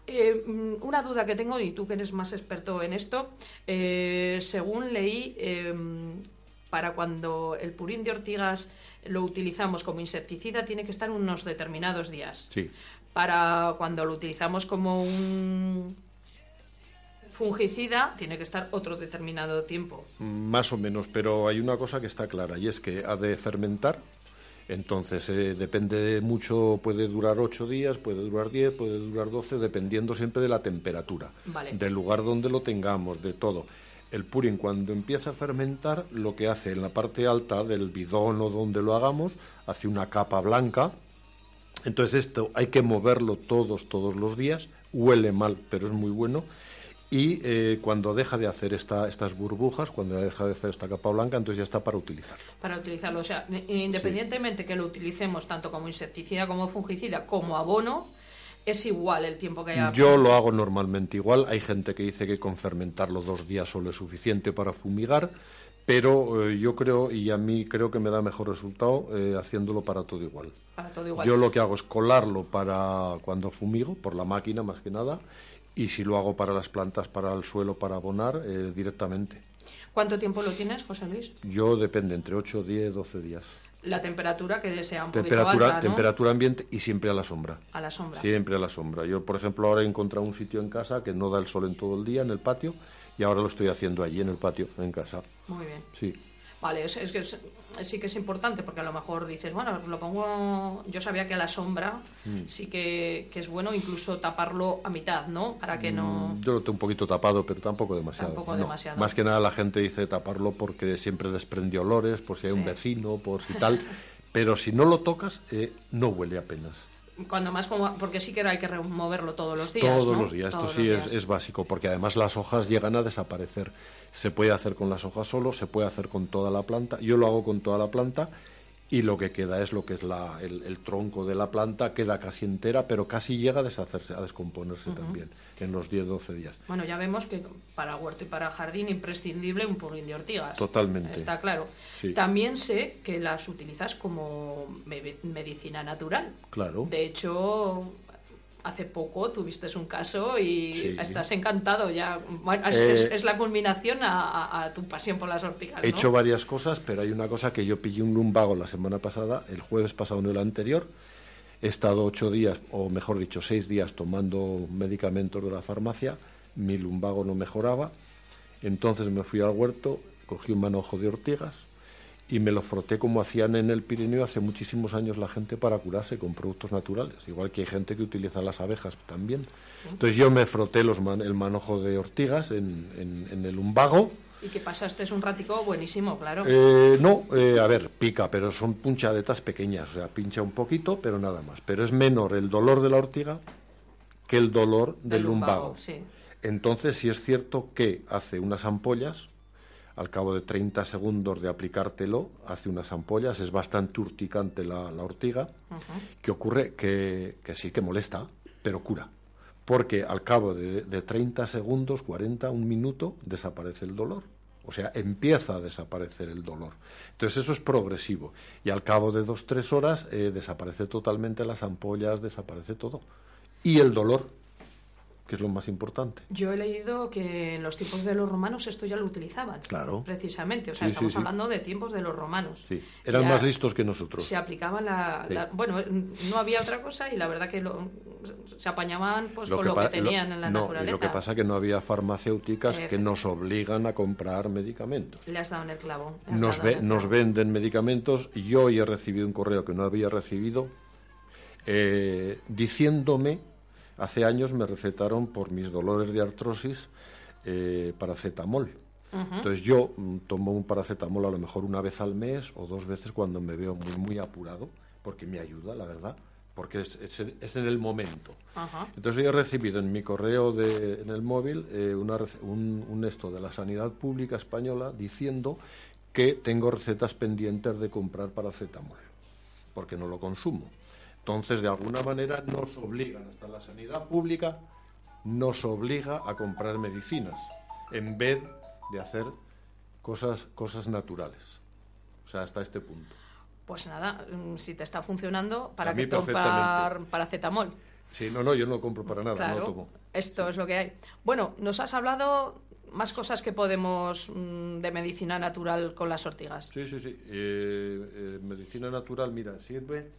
B: Eh, mm, una duda que tengo, y tú que eres más experto en esto, eh, según leí, eh, para cuando el purín de ortigas lo utilizamos como insecticida, tiene que estar unos determinados días.
G: Sí.
B: Para cuando lo utilizamos como un fungicida, tiene que estar otro determinado tiempo.
G: Más o menos, pero hay una cosa que está clara y es que ha de fermentar. Entonces, eh, depende de mucho, puede durar 8 días, puede durar 10, puede durar 12, dependiendo siempre de la temperatura,
B: Vale.
G: del lugar donde lo tengamos, de todo. El purín, cuando empieza a fermentar, lo que hace en la parte alta del bidón o donde lo hagamos, hace una capa blanca. Entonces, esto hay que moverlo todos, todos los días. Huele mal, pero es muy bueno. Y eh, cuando deja de hacer esta, estas burbujas, cuando deja de hacer esta capa blanca, entonces ya está para utilizarlo.
B: Para utilizarlo, o sea, independientemente que lo utilicemos tanto como insecticida como fungicida como abono, es igual el tiempo que haya.
G: Yo lo hago normalmente igual. Hay gente que dice que con fermentarlo dos días solo es suficiente para fumigar, pero eh, yo creo, y a mí creo que me da mejor resultado eh, haciéndolo para todo igual.
B: Para todo igual.
G: Yo lo que hago es colarlo para cuando fumigo, por la máquina más que nada, y si lo hago para las plantas, para el suelo, para abonar, eh, directamente.
B: ¿Cuánto tiempo lo tienes, José Luis?
G: Yo depende, entre 8, 10, 12 días.
B: La temperatura que sea un poquito
G: Temperatura,
B: alta, ¿no?
G: temperatura ambiente y siempre a la sombra.
B: A la sombra.
G: Siempre a la sombra. Yo, por ejemplo, ahora he encontrado un sitio en casa que no da el sol en todo el día, en el patio, y ahora lo estoy haciendo allí, en el patio, en casa.
B: Muy bien.
G: Sí.
B: Vale, es, es que es- sí que es importante porque a lo mejor dices, bueno, lo pongo. Yo sabía que a la sombra
G: Mm.
B: sí que, que es bueno incluso taparlo a mitad, ¿no? Para que no.
G: Yo lo tengo un poquito tapado, pero tampoco demasiado.
B: Tampoco
G: no.
B: demasiado.
G: Más que nada la gente dice taparlo porque siempre desprende olores, por si hay un vecino, por si <laughs> tal. Pero si no lo tocas, eh, no huele apenas.
B: Cuando más como. Porque sí que hay que removerlo todos los días.
G: Todos
B: ¿no?
G: los días, esto sí es, es básico, porque además las hojas llegan a desaparecer. Se puede hacer con las hojas solo, se puede hacer con toda la planta. Yo lo hago con toda la planta y lo que queda es lo que es la, el, el tronco de la planta, queda casi entera, pero casi llega a deshacerse, a descomponerse también en los 10-12 días.
B: Bueno, ya vemos que para huerto y para jardín imprescindible un purín de ortigas.
G: Totalmente.
B: Está claro.
G: Sí.
B: También sé que las utilizas como me- medicina natural.
G: Claro.
B: De hecho, hace poco tuviste un caso y
G: Sí.
B: estás encantado ya. Es,
G: Eh,
B: es- es la culminación a, a- a tu pasión por las ortigas.
G: He
B: ¿no?
G: hecho varias cosas, pero hay una cosa que yo pillé un lumbago la semana pasada, el jueves pasado, no el anterior. He estado ocho días, o mejor dicho, seis días tomando medicamentos de la farmacia mi lumbago no mejoraba. Entonces me fui al huerto, cogí un manojo de ortigas y me lo froté como hacían en el Pirineo hace muchísimos años la gente para curarse con productos naturales, igual que hay gente que utiliza las abejas también. Entonces yo me froté los man- el manojo de ortigas en, en- en el lumbago.
B: Y que pasaste es un ratico buenísimo, claro.
G: Eh, no, eh, a ver, pica, pero son punchadetas pequeñas, o sea, pincha un poquito, pero nada más. Pero es menor el dolor de la ortiga que el dolor del,
B: Del lumbago,
G: lumbago.
B: sí.
G: Entonces, sí es cierto que hace unas ampollas, al cabo de 30 segundos de aplicártelo, hace unas ampollas, es bastante urticante la, la ortiga, que ocurre que, que sí que molesta, pero cura. Porque al cabo de, de 30 segundos, 40, un minuto, desaparece el dolor. O sea, empieza a desaparecer el dolor. Entonces eso es progresivo. Y al cabo de dos, tres horas eh, desaparece totalmente las ampollas, desaparece todo. Y el dolor, que es lo más importante.
B: Yo he leído que en los tiempos de los romanos esto ya lo utilizaban.
G: Claro.
B: Precisamente. O sea,
G: Sí,
B: estamos
G: sí.
B: hablando de tiempos de los romanos.
G: Sí, eran
B: Ya
G: más listos que nosotros.
B: Se aplicaba la, Bueno, no había otra cosa y la verdad que lo- se apañaban pues, con lo que tenían en la
G: no,
B: naturaleza.
G: lo que pasa que no había farmacéuticas que nos obligan a comprar medicamentos.
B: Le has dado en el clavo.
G: Nos,
B: en
G: ve- nos venden medicamentos yo hoy he recibido un correo que no había recibido eh, diciéndome, hace años me recetaron por mis dolores de artrosis eh, paracetamol. Entonces yo mm, tomo un paracetamol a lo mejor una vez al mes o dos veces cuando me veo muy, muy apurado, porque me ayuda, la verdad, porque es, es en- es en el momento. Entonces yo he recibido en mi correo de, en el móvil eh, una un, un esto de la sanidad pública española diciendo que tengo recetas pendientes de comprar paracetamol, porque no lo consumo. Entonces, de alguna manera nos obligan, hasta la sanidad pública nos obliga a comprar medicinas, en vez de hacer cosas, cosas naturales. O sea, hasta este punto.
B: Pues nada, mm, si te está funcionando, ¿para qué tomar paracetamol?
G: Sí, no, no, yo no lo compro para nada,
B: Claro,
G: no tomo.
B: esto es lo que hay. Bueno, nos has hablado más cosas que podemos mm, de medicina natural con las ortigas.
G: Sí, sí, sí. Eh, eh, medicina natural, mira, sirve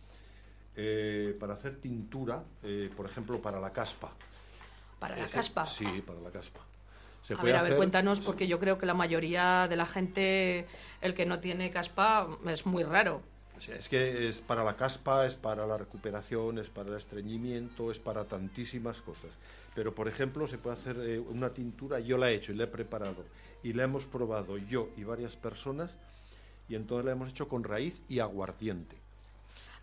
G: eh, para hacer tintura, eh, por ejemplo, para la caspa.
B: Para la caspa.
G: Sí, para la caspa. Se
B: a
G: puede
B: ver, a ver, cuéntanos, porque yo creo que la mayoría de la gente, el que no tiene caspa, es muy raro.
G: Es que es para la caspa, es para la recuperación, es para el estreñimiento, es para tantísimas cosas. Pero, por ejemplo, se puede hacer eh, una tintura, yo la he hecho y la he preparado, y la hemos probado yo y varias personas, y entonces la hemos hecho con raíz y aguardiente.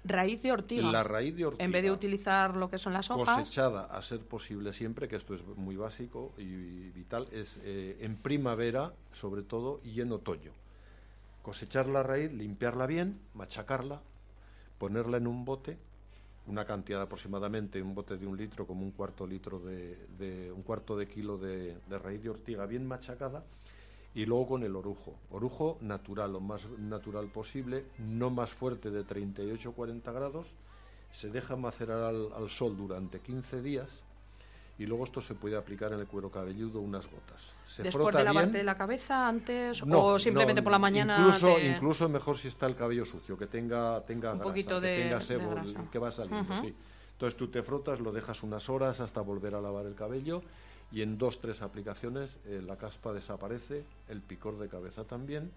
B: Raíz de ortiga.
G: La raíz de ortiga.
B: En vez de utilizar lo que son las hojas,
G: cosechada a ser posible siempre, que esto es muy básico y vital, es eh, en primavera, sobre todo, y en otoño. Cosechar la raíz, limpiarla bien, machacarla, ponerla en un bote, una cantidad aproximadamente, un bote de un litro, como un cuarto litro de, de- un cuarto de kilo de, de raíz de ortiga bien machacada, y luego con el orujo. Orujo natural, lo más natural posible, no más fuerte de 38-40 grados, se deja macerar al, al sol durante 15 días y luego esto se puede aplicar en el cuero cabelludo unas gotas. Se
B: después
G: frota
B: de lavarte
G: bien.
B: la cabeza, antes,
G: No,
B: o simplemente
G: no,
B: por la mañana.
G: Incluso,
B: te-
G: incluso mejor si está el cabello sucio, que tenga, tenga
B: Un
G: grasa,
B: poquito
G: que
B: de-
G: tenga
B: de
G: sebo, el
B: grasa.
G: que va saliendo, sí. Entonces tú te frotas, lo dejas unas horas hasta volver a lavar el cabello y en dos, tres aplicaciones eh, la caspa desaparece, el picor de cabeza también,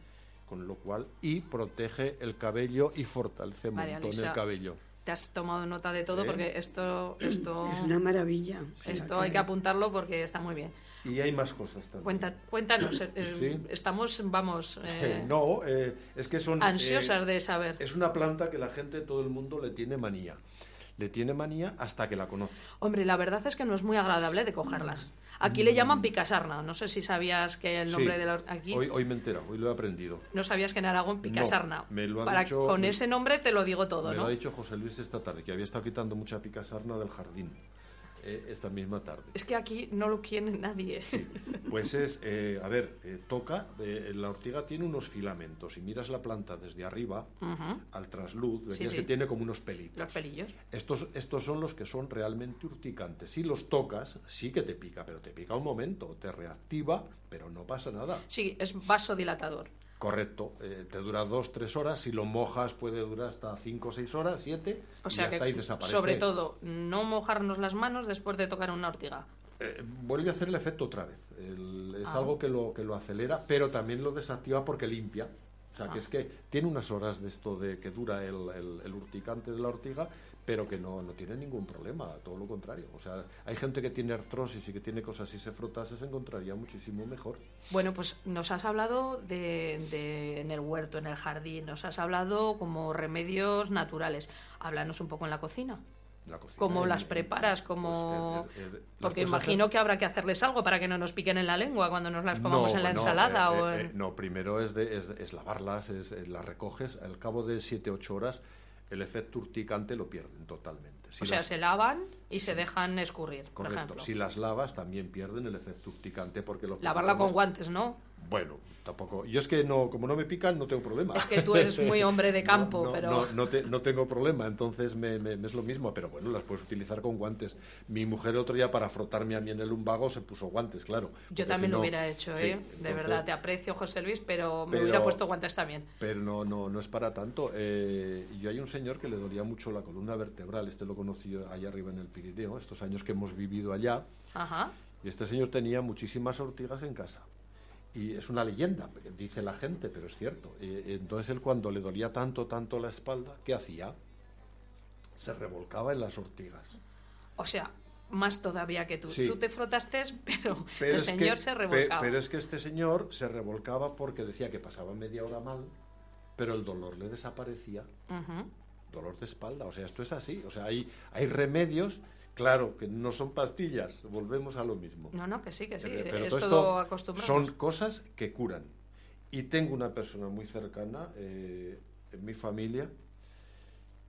G: con lo cual, y protege el cabello y fortalece un montón el cabello.
B: Te has tomado nota de todo
G: Sí.
B: porque esto, esto,
C: Es una maravilla.
B: esto hay que apuntarlo porque está muy bien.
G: Y hay más cosas también.
B: Cuenta- cuéntanos, eh, eh,
G: Sí.
B: estamos, vamos, <laughs> eh,
G: no, eh, es que son...
B: ansiosas
G: eh,
B: de saber.
G: Es una planta que la gente, todo el mundo le tiene manía. Le tiene manía hasta que la conoce.
B: Hombre, la verdad es que no es muy agradable de cogerlas. Aquí le llaman picasarna. No sé si sabías que el nombre.
G: Sí,
B: de la... Aquí
G: Hoy, hoy me he enterado, hoy lo he aprendido.
B: no sabías que en Aragón picasarna.
G: No, me lo ha
B: Para,
G: dicho-
B: con
G: me-
B: ese nombre te lo digo todo,
G: me
B: ¿no?
G: lo ha dicho José Luis esta tarde, que había estado quitando mucha picasarna del jardín eh, esta misma tarde.
B: Es que aquí no lo quiere nadie.
G: Pues es, eh, a ver, eh, toca, eh, la ortiga tiene unos filamentos. Si miras la planta desde arriba, al trasluz,
B: Sí,
G: que
B: sí.
G: tiene como unos pelitos.
B: Los pelillos.
G: Estos, estos son los que son realmente urticantes. Si los tocas, sí que te pica, pero te pica un momento, te reactiva, pero no pasa nada.
B: Sí, es vasodilatador.
G: Correcto, eh, te dura dos, tres horas. Si lo mojas, puede durar hasta cinco seis horas, siete.
B: O sea
G: y
B: que,
G: desaparece.
B: sobre todo, no mojarnos las manos después de tocar una ortiga.
G: eh, vuelve a hacer el efecto otra vez. El- es
B: Ah.
G: algo que lo, que lo acelera, pero también lo desactiva porque limpia. O sea, que
B: Ah.
G: es que tiene unas horas de esto de que dura el, el- el urticante de la ortiga, pero que no, no tiene ningún problema, todo lo contrario. O sea, hay gente que tiene artrosis y que tiene cosas y se frotase, se encontraría muchísimo mejor.
B: Bueno, pues nos has hablado de, de- en el huerto, en el jardín, nos has hablado como remedios naturales. Háblanos un poco en la cocina.
G: La cocina,
B: ¿Cómo las preparas? ¿Cómo...
G: pues, las
B: Porque imagino que habrá que hacerles algo para que no nos piquen en la lengua cuando nos las comamos
G: No,
B: en la
G: no,
B: ensalada.
G: eh,
B: o
G: eh,
B: en-
G: eh, no, primero es, de- es, es lavarlas, es, las recoges, al cabo de 7-8 horas el efecto urticante lo pierden totalmente. Si
B: o sea,
G: las-
B: se lavan y se dejan escurrir, por
G: Correcto,
B: ejemplo.
G: si las lavas también pierden el efecto urticante porque lo
B: Lavarla con guantes, ¿no?
G: Bueno, tampoco. Yo es que no, como no me pican, no tengo problema.
B: Es que tú eres muy <laughs> hombre de campo,
G: no,
B: pero...
G: No, no te- no tengo problema, entonces me, me- me es lo mismo, pero bueno, las puedes utilizar con guantes. Mi mujer otro día para frotarme a mí en el lumbago se puso guantes, claro.
B: Yo también
G: si
B: lo hubiera hecho,
G: sí,
B: ¿eh? de verdad, te aprecio, José Luis, pero me
G: Pero-
B: hubiera puesto guantes también.
G: Pero no, no, no es para tanto. Eh, yo hay un señor que le dolía mucho la columna vertebral, este lo conocí allá arriba en el Pirineo, estos años que hemos vivido allá,
B: Ajá.
G: y este señor tenía muchísimas ortigas en casa. Y es una leyenda, dice la gente, pero es cierto. Entonces él cuando le dolía tanto, tanto la espalda, ¿qué hacía? Se revolcaba en las ortigas.
B: O sea, más todavía que tú.
G: Sí.
B: Tú te frotaste, pero,
G: Pero
B: el
G: es
B: señor
G: que-
B: se
G: pe-
B: revolcaba.
G: pero es que este señor se revolcaba porque decía que pasaba media hora mal, pero el dolor le desaparecía. Dolor de espalda. O sea, esto es así. O sea, hay, hay remedios, claro, que no son pastillas. Volvemos a lo mismo.
B: No, no, que sí, que sí.
G: Pero- pero
B: es
G: todo
B: acostumbrado.
G: Son cosas que curan. Y tengo una persona muy cercana eh, en mi familia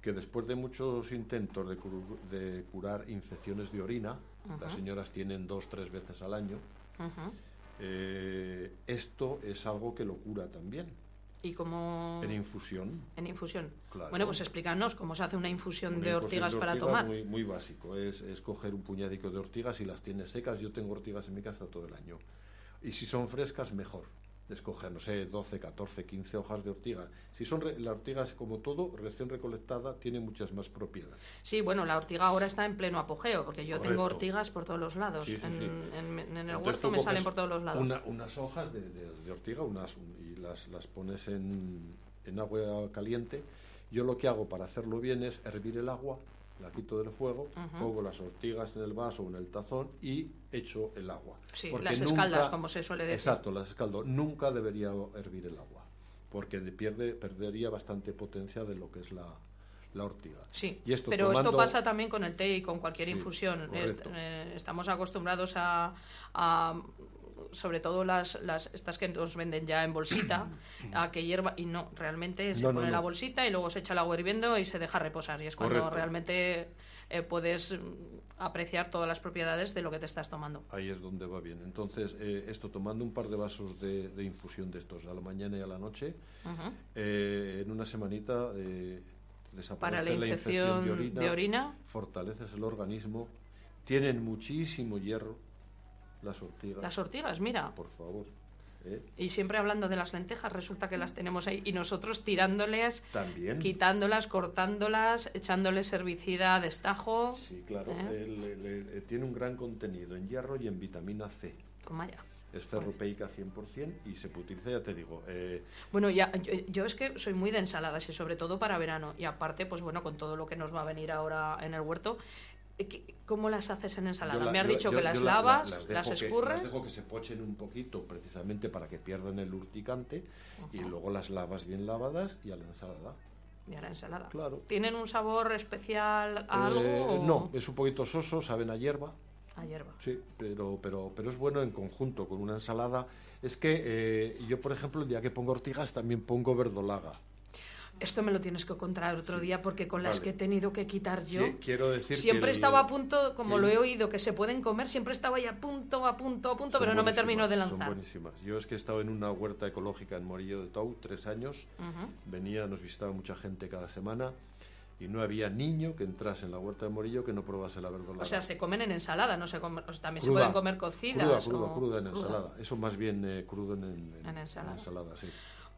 G: que después de muchos intentos de, curu- de curar infecciones de orina, las señoras tienen dos, tres veces al año, eh, esto es algo que lo cura también,
B: Y como...
G: en infusión.
B: En infusión.
G: Claro.
B: Bueno, pues explícanos cómo se hace una infusión
G: Una
B: de ortigas
G: de
B: para tomar.
G: Muy, muy básico, es, es coger un puñadico de ortigas y las tienes secas. Yo tengo ortigas en mi casa todo el año. Y si son frescas, mejor. Escoger, no sé, 12, 14, 15 hojas de ortiga. Si son re- la ortiga es como todo, recién recolectada, tiene muchas más propiedades.
B: Sí, bueno, la ortiga ahora está en pleno apogeo, porque yo tengo ortigas por todos los lados.
G: Sí, sí,
B: en,
G: sí.
B: en- en el
G: Entonces
B: huerto me salen por todos los lados.
G: una- unas hojas de, de- de ortiga unas, y las, las pones en, en agua caliente. Yo lo que hago para hacerlo bien es hervir el agua, la quito del fuego, pongo las ortigas en el vaso o en el tazón y echo el agua.
B: Sí,
G: Porque
B: las escaldas, como se suele decir.
G: Exacto, las escaldo. Nunca debería hervir el agua, porque de- pierde, perdería bastante potencia de lo que es la, la ortiga.
B: Sí,
G: Y esto
B: pero esto pasa también con el té y con cualquier
G: Sí,
B: infusión. Est- eh, estamos acostumbrados a, a, sobre todo las, las estas que nos venden ya en bolsita, <clears throat> a que hierva y no, realmente se
G: No, no,
B: pone la bolsita y luego se echa el agua hirviendo y se deja reposar y es cuando
G: Correcto.
B: realmente eh, puedes mm, apreciar todas las propiedades de lo que te estás tomando.
G: Ahí es donde va bien. Entonces, eh, esto tomando un par de vasos de, de infusión de estos a la mañana y a la noche, eh, en una semanita desaparece
B: Para la infección de orina.
G: fortaleces el organismo, tienen muchísimo hierro las ortigas.
B: Las ortigas, mira.
G: Por favor. ¿eh?
B: Y siempre hablando de las lentejas, resulta que las tenemos ahí y nosotros tirándoles,
G: También.
B: quitándolas, cortándolas, echándoles herbicida a destajo.
G: Sí, claro.
B: ¿Eh?
G: eh, le- le- tiene un gran contenido en hierro y en vitamina C.
B: Toma ya.
G: Es ferropeica 100% y se puede utilizar, ya te digo, eh,
B: Bueno, ya, yo, yo es que soy muy de ensaladas y sobre todo para verano. Y aparte, pues bueno, con todo lo que nos va a venir ahora en el huerto, eh, ¿qué- ¿cómo las haces en ensalada?
G: La-
B: Me has dicho
G: yo-
B: que las
G: yo la- la-
B: lavas,
G: las
B: las,
G: dejo que-
B: escurres.
G: las dejo que se pochen un poquito precisamente para que pierdan el urticante y luego las lavas bien lavadas y a la ensalada.
B: Y a la ensalada.
G: Claro.
B: ¿Tienen un sabor especial a algo?
G: Eh,
B: o
G: No, es un poquito soso, saben a hierba,
B: A hierba.
G: sí, pero, pero, pero es bueno en conjunto con una ensalada. Es que eh, yo, por ejemplo, el día que pongo ortigas también pongo verdolaga.
B: Esto me lo tienes que contar otro día porque con las
G: Vale.
B: que he tenido que quitar yo.
G: Qui- quiero decir
B: siempre
G: que el-
B: estaba a punto, como
G: el-
B: lo he oído, que se pueden comer, siempre estaba ahí a punto, a punto, a punto,
G: Son
B: pero no me termino de
G: Son
B: lanzar.
G: buenísimas. Yo es que he estado en una huerta ecológica en Morillo de Tou tres años. Venía, nos visitaba mucha gente cada semana y no había niño que entrase en la huerta de Morillo que no probase la verdolaga.
B: O sea, se comen en ensalada, no se comen, o sea, también se
G: Cruda.
B: pueden comer cocidas.
G: Cruda, cruda,
B: o-
G: cruda en ensalada. Eso más bien eh, crudo en, en-
B: En ensalada.
G: sí.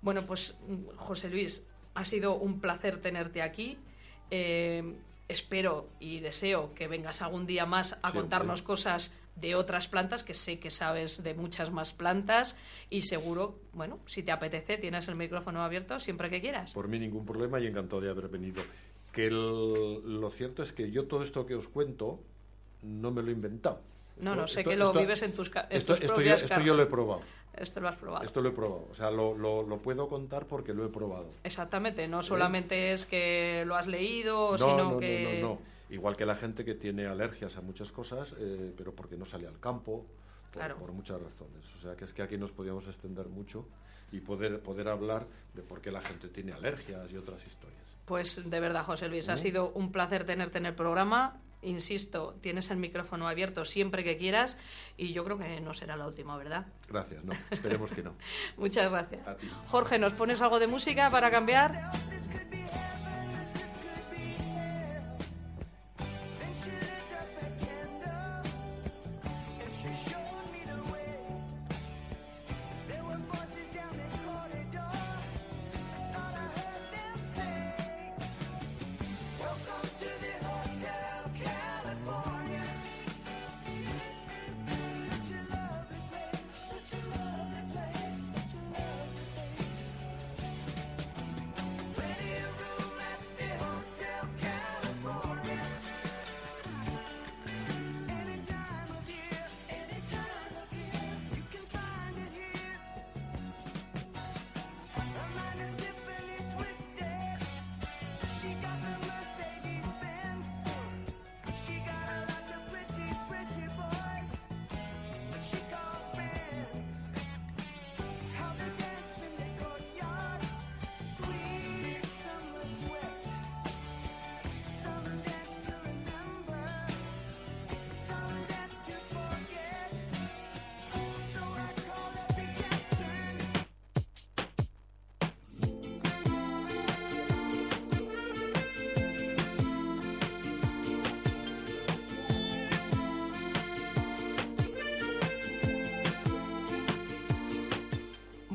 B: Bueno, pues mm, José Luis, ha sido un placer tenerte aquí. Eh, espero y deseo que vengas algún día más a
G: Siempre.
B: contarnos cosas de otras plantas, que sé que sabes de muchas más plantas y seguro, bueno, si te apetece, tienes el micrófono abierto siempre que quieras.
G: Por mí ningún problema y encantado de haber venido. Que el- lo cierto es que yo todo esto que os cuento no me lo he inventado.
B: No, no, sé
G: esto-
B: que lo
G: esto-
B: vives en tus, en
G: Esto,
B: tus
G: esto yo,
B: propias
G: esto yo lo he probado.
B: Esto lo has probado.
G: Esto lo he probado. O sea, lo, lo- lo puedo contar porque lo he probado.
B: Exactamente, no solamente es que lo has leído,
G: No,
B: sino
G: no, no,
B: que...
G: no, no. Igual que la gente que tiene alergias a muchas cosas, eh, pero porque no sale al campo, por,
B: Claro.
G: por muchas razones. O sea, que es que aquí nos podíamos extender mucho y poder, poder hablar de por qué la gente tiene alergias y otras historias.
B: Pues de verdad, José Luis, ha
G: ¿Mm?
B: sido un placer tenerte en el programa. Insisto, tienes el micrófono abierto siempre que quieras y yo creo que no será la última, ¿verdad?
G: Gracias, no, esperemos que no. <laughs>
B: Muchas gracias.
G: A ti.
B: Jorge, ¿nos pones algo de música para cambiar?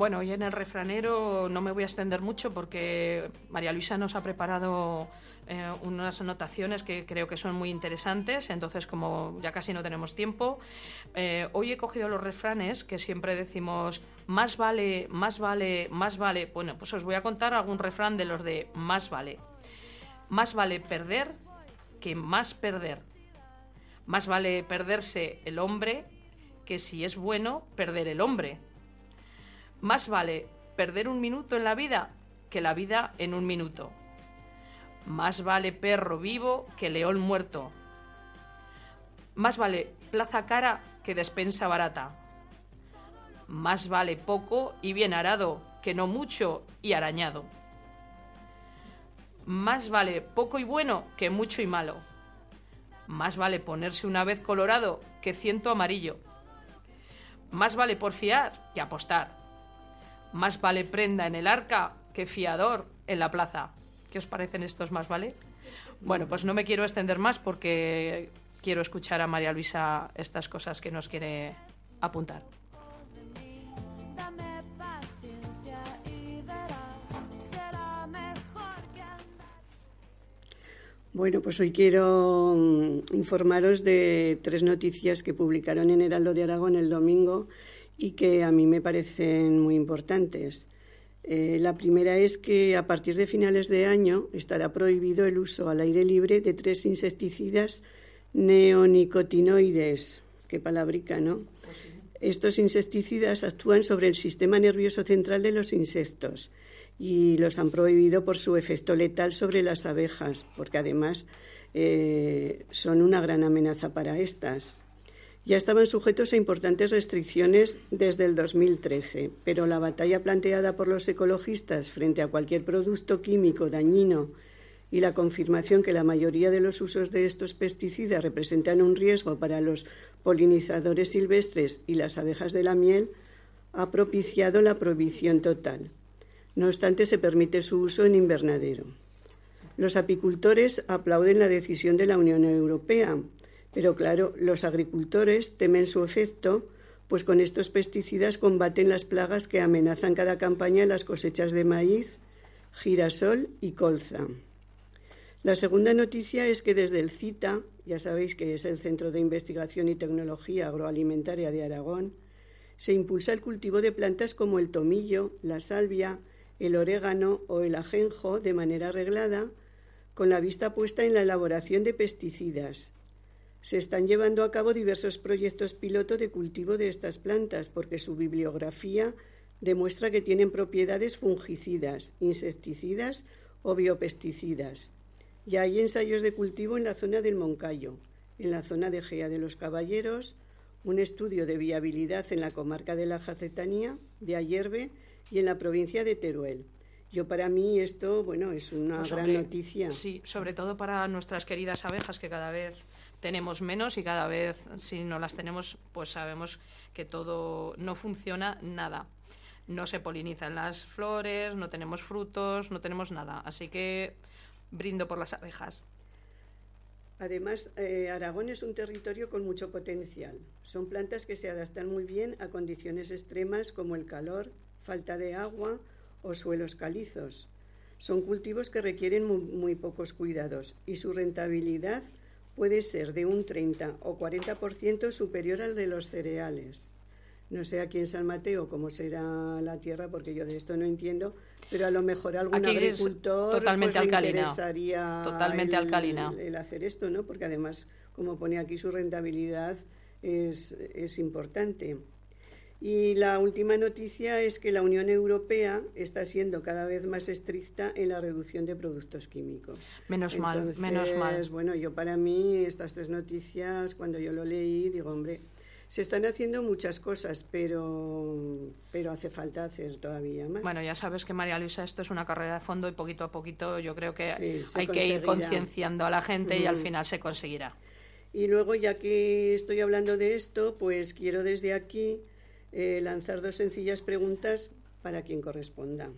B: Bueno, hoy en el refranero no me voy a extender mucho porque María Luisa nos ha preparado eh, unas anotaciones que creo que son muy interesantes, entonces como ya casi no tenemos tiempo, eh, hoy he cogido los refranes que siempre decimos más vale, más vale, más vale. Bueno, pues os voy a contar algún refrán de los de más vale. Más vale perder que más perder. Más vale perderse el hombre que si es bueno perder el hombre. Más vale perder un minuto en la vida que la vida en un minuto. Más vale perro vivo que león muerto. Más vale plaza cara que despensa barata. Más vale poco y bien arado que no mucho y arañado. Más vale poco y bueno que mucho y malo. Más vale ponerse una vez colorado que ciento amarillo. Más vale porfiar que apostar. Más vale prenda en el arca que fiador en la plaza. ¿Qué os parecen estos más vale? Bueno, pues no me quiero extender más porque quiero escuchar a María Luisa estas cosas que nos quiere apuntar.
C: Bueno, pues hoy quiero mm, informaros de tres noticias que publicaron en Heraldo de Aragón el domingo y que a mí me parecen muy importantes. Eh, la primera es que a partir de finales de año estará prohibido el uso al aire libre de tres insecticidas neonicotinoides. Qué palabrica, ¿no? Estos insecticidas actúan sobre el sistema nervioso central de los insectos y los han prohibido por su efecto letal sobre las abejas, porque además eh, son una gran amenaza para estas. Ya estaban sujetos a importantes restricciones desde el 2013, pero la batalla planteada por los ecologistas frente a cualquier producto químico dañino y la confirmación que la mayoría de los usos de estos pesticidas representan un riesgo para los polinizadores silvestres y las abejas de la miel ha propiciado la prohibición total. No obstante, se permite su uso en invernadero. Los apicultores aplauden la decisión de la Unión Europea, pero claro, los agricultores temen su efecto, pues con estos pesticidas combaten las plagas que amenazan cada campaña las cosechas de maíz, girasol y colza. La segunda noticia es que desde el CITA ya sabéis que es el Centro de Investigación y Tecnología Agroalimentaria de Aragón, se impulsa el cultivo de plantas como el tomillo, la salvia, el orégano o el ajenjo de manera reglada, con la vista puesta en la elaboración de pesticidas. Se están llevando a cabo diversos proyectos piloto de cultivo de estas plantas porque su bibliografía demuestra que tienen propiedades fungicidas, insecticidas o biopesticidas. Y hay ensayos de cultivo en la zona del Moncayo, en la zona de Gea de los Caballeros, un estudio de viabilidad en la comarca de la Jacetanía, de Ayerbe y en la provincia de Teruel. Yo para mí esto, bueno, es una
B: Pues,
C: gran noticia.
B: Sí, sobre todo para nuestras queridas abejas, que cada vez tenemos menos y cada vez, si no las tenemos, pues sabemos que todo no funciona nada. No se polinizan las flores, no tenemos frutos, no tenemos nada. Así que brindo por las abejas.
C: Además, eh, Aragón es un territorio con mucho potencial. Son plantas que se adaptan muy bien a condiciones extremas como el calor, falta de agua o suelos calizos. Son cultivos que requieren mu- muy, pocos cuidados y su rentabilidad puede ser de un 30 o 40% superior al de los cereales. No sé aquí en San Mateo cómo será la tierra, porque yo de esto no entiendo, pero a lo mejor algún
B: Aquí
C: agricultor
B: totalmente
C: pues, le interesaría
B: Totalmente
C: el-
B: alcalina.
C: el hacer esto, ¿no? Porque además, como pone aquí, su rentabilidad es, es importante. Y la última noticia es que la Unión Europea está siendo cada vez más estricta en la reducción de productos químicos.
B: Menos mal, menos mal.
C: Bueno, yo para mí estas tres noticias, cuando yo lo leí, digo, hombre, se están haciendo muchas cosas, pero, pero hace falta hacer todavía más.
B: Bueno, ya sabes que María Luisa, esto es una carrera de fondo y poquito a poquito yo creo que
C: Sí,
B: hay que ir concienciando a la gente y al
C: Mm.
B: final se conseguirá.
C: Y luego, ya que estoy hablando de esto, pues quiero desde aquí eh, lanzar dos sencillas preguntas para quien corresponda.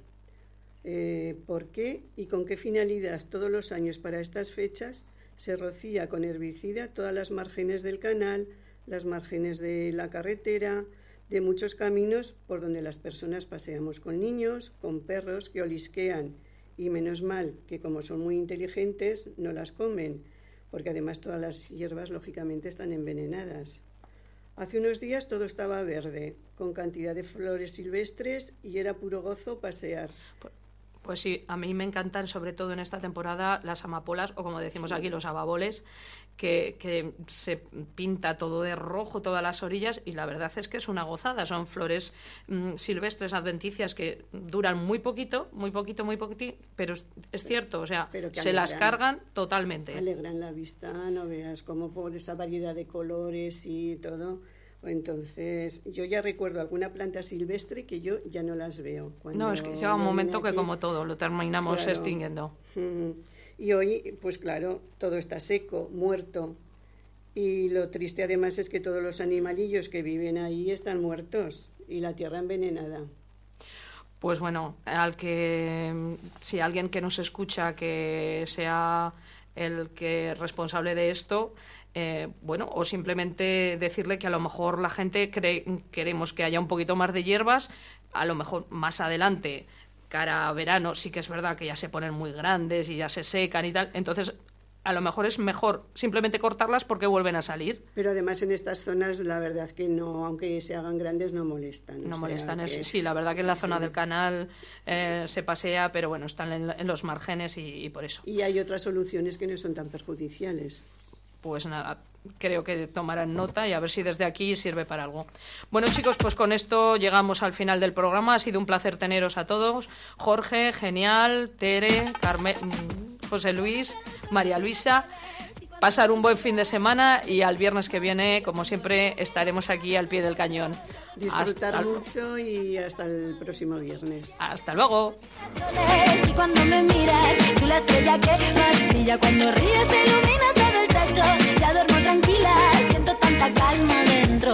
C: Eh, ¿Por qué y con qué finalidad todos los años para estas fechas se rocía con herbicida todas las márgenes del canal, las márgenes de la carretera, de muchos caminos por donde las personas paseamos con niños, con perros que olisquean y menos mal que como son muy inteligentes no las comen, porque además todas las hierbas lógicamente están envenenadas. Hace unos días todo estaba verde, con cantidad de flores silvestres y era puro gozo pasear.
B: Pues sí, a mí me encantan, sobre todo en esta temporada, las amapolas, o como decimos aquí, los ababoles, que, que se pinta todo de rojo, todas las orillas, y la verdad es que es una gozada. Son flores mm, silvestres, adventicias, que duran muy poquito, muy poquito, muy poquito, pero es, es cierto, o sea,
C: Pero
B: se las cargan totalmente.
C: Alegran la vista, no veas cómo por esa variedad de colores y todo. Entonces, yo ya recuerdo alguna planta silvestre que yo ya no las veo. Cuando
B: No, es que llega un momento que, como todo, lo terminamos
C: Claro.
B: extinguiendo.
C: Mm. Y hoy, pues claro, todo está seco, muerto. Y lo triste además es que todos los animalillos que viven ahí están muertos y la tierra envenenada.
B: Pues bueno, al que si alguien que nos escucha que sea el que responsable de esto, eh, bueno, o simplemente decirle que a lo mejor la gente cree, queremos que haya un poquito más de hierbas, a lo mejor más adelante, cara a verano, sí que es verdad que ya se ponen muy grandes y ya se secan y tal, entonces a lo mejor es mejor simplemente cortarlas porque vuelven a salir.
C: Pero además en estas zonas la verdad que no, aunque se hagan grandes, no molestan.
B: No molestan. es-
C: que-
B: sí, la verdad que en la zona
C: sí.
B: del canal eh, se pasea, pero bueno, están en, en los márgenes y, y por eso.
C: Y hay otras soluciones que no son tan perjudiciales.
B: Pues nada, creo que tomarán nota y a ver si desde aquí sirve para algo. Bueno, chicos, pues con esto llegamos al final del programa. Ha sido un placer teneros a todos. Jorge, genial, Tere, Carmen, José Luis, María Luisa. Pasar un buen fin de semana y al viernes que viene, como siempre, estaremos aquí al pie del cañón.
C: Disfrutar
B: Hasta-
C: mucho y hasta el próximo viernes.
B: Hasta luego.
A: soles y cuando me miras soy la estrella que más brilla cuando ríes ilumina todo el techo ya duermo tranquila siento tanta calma dentro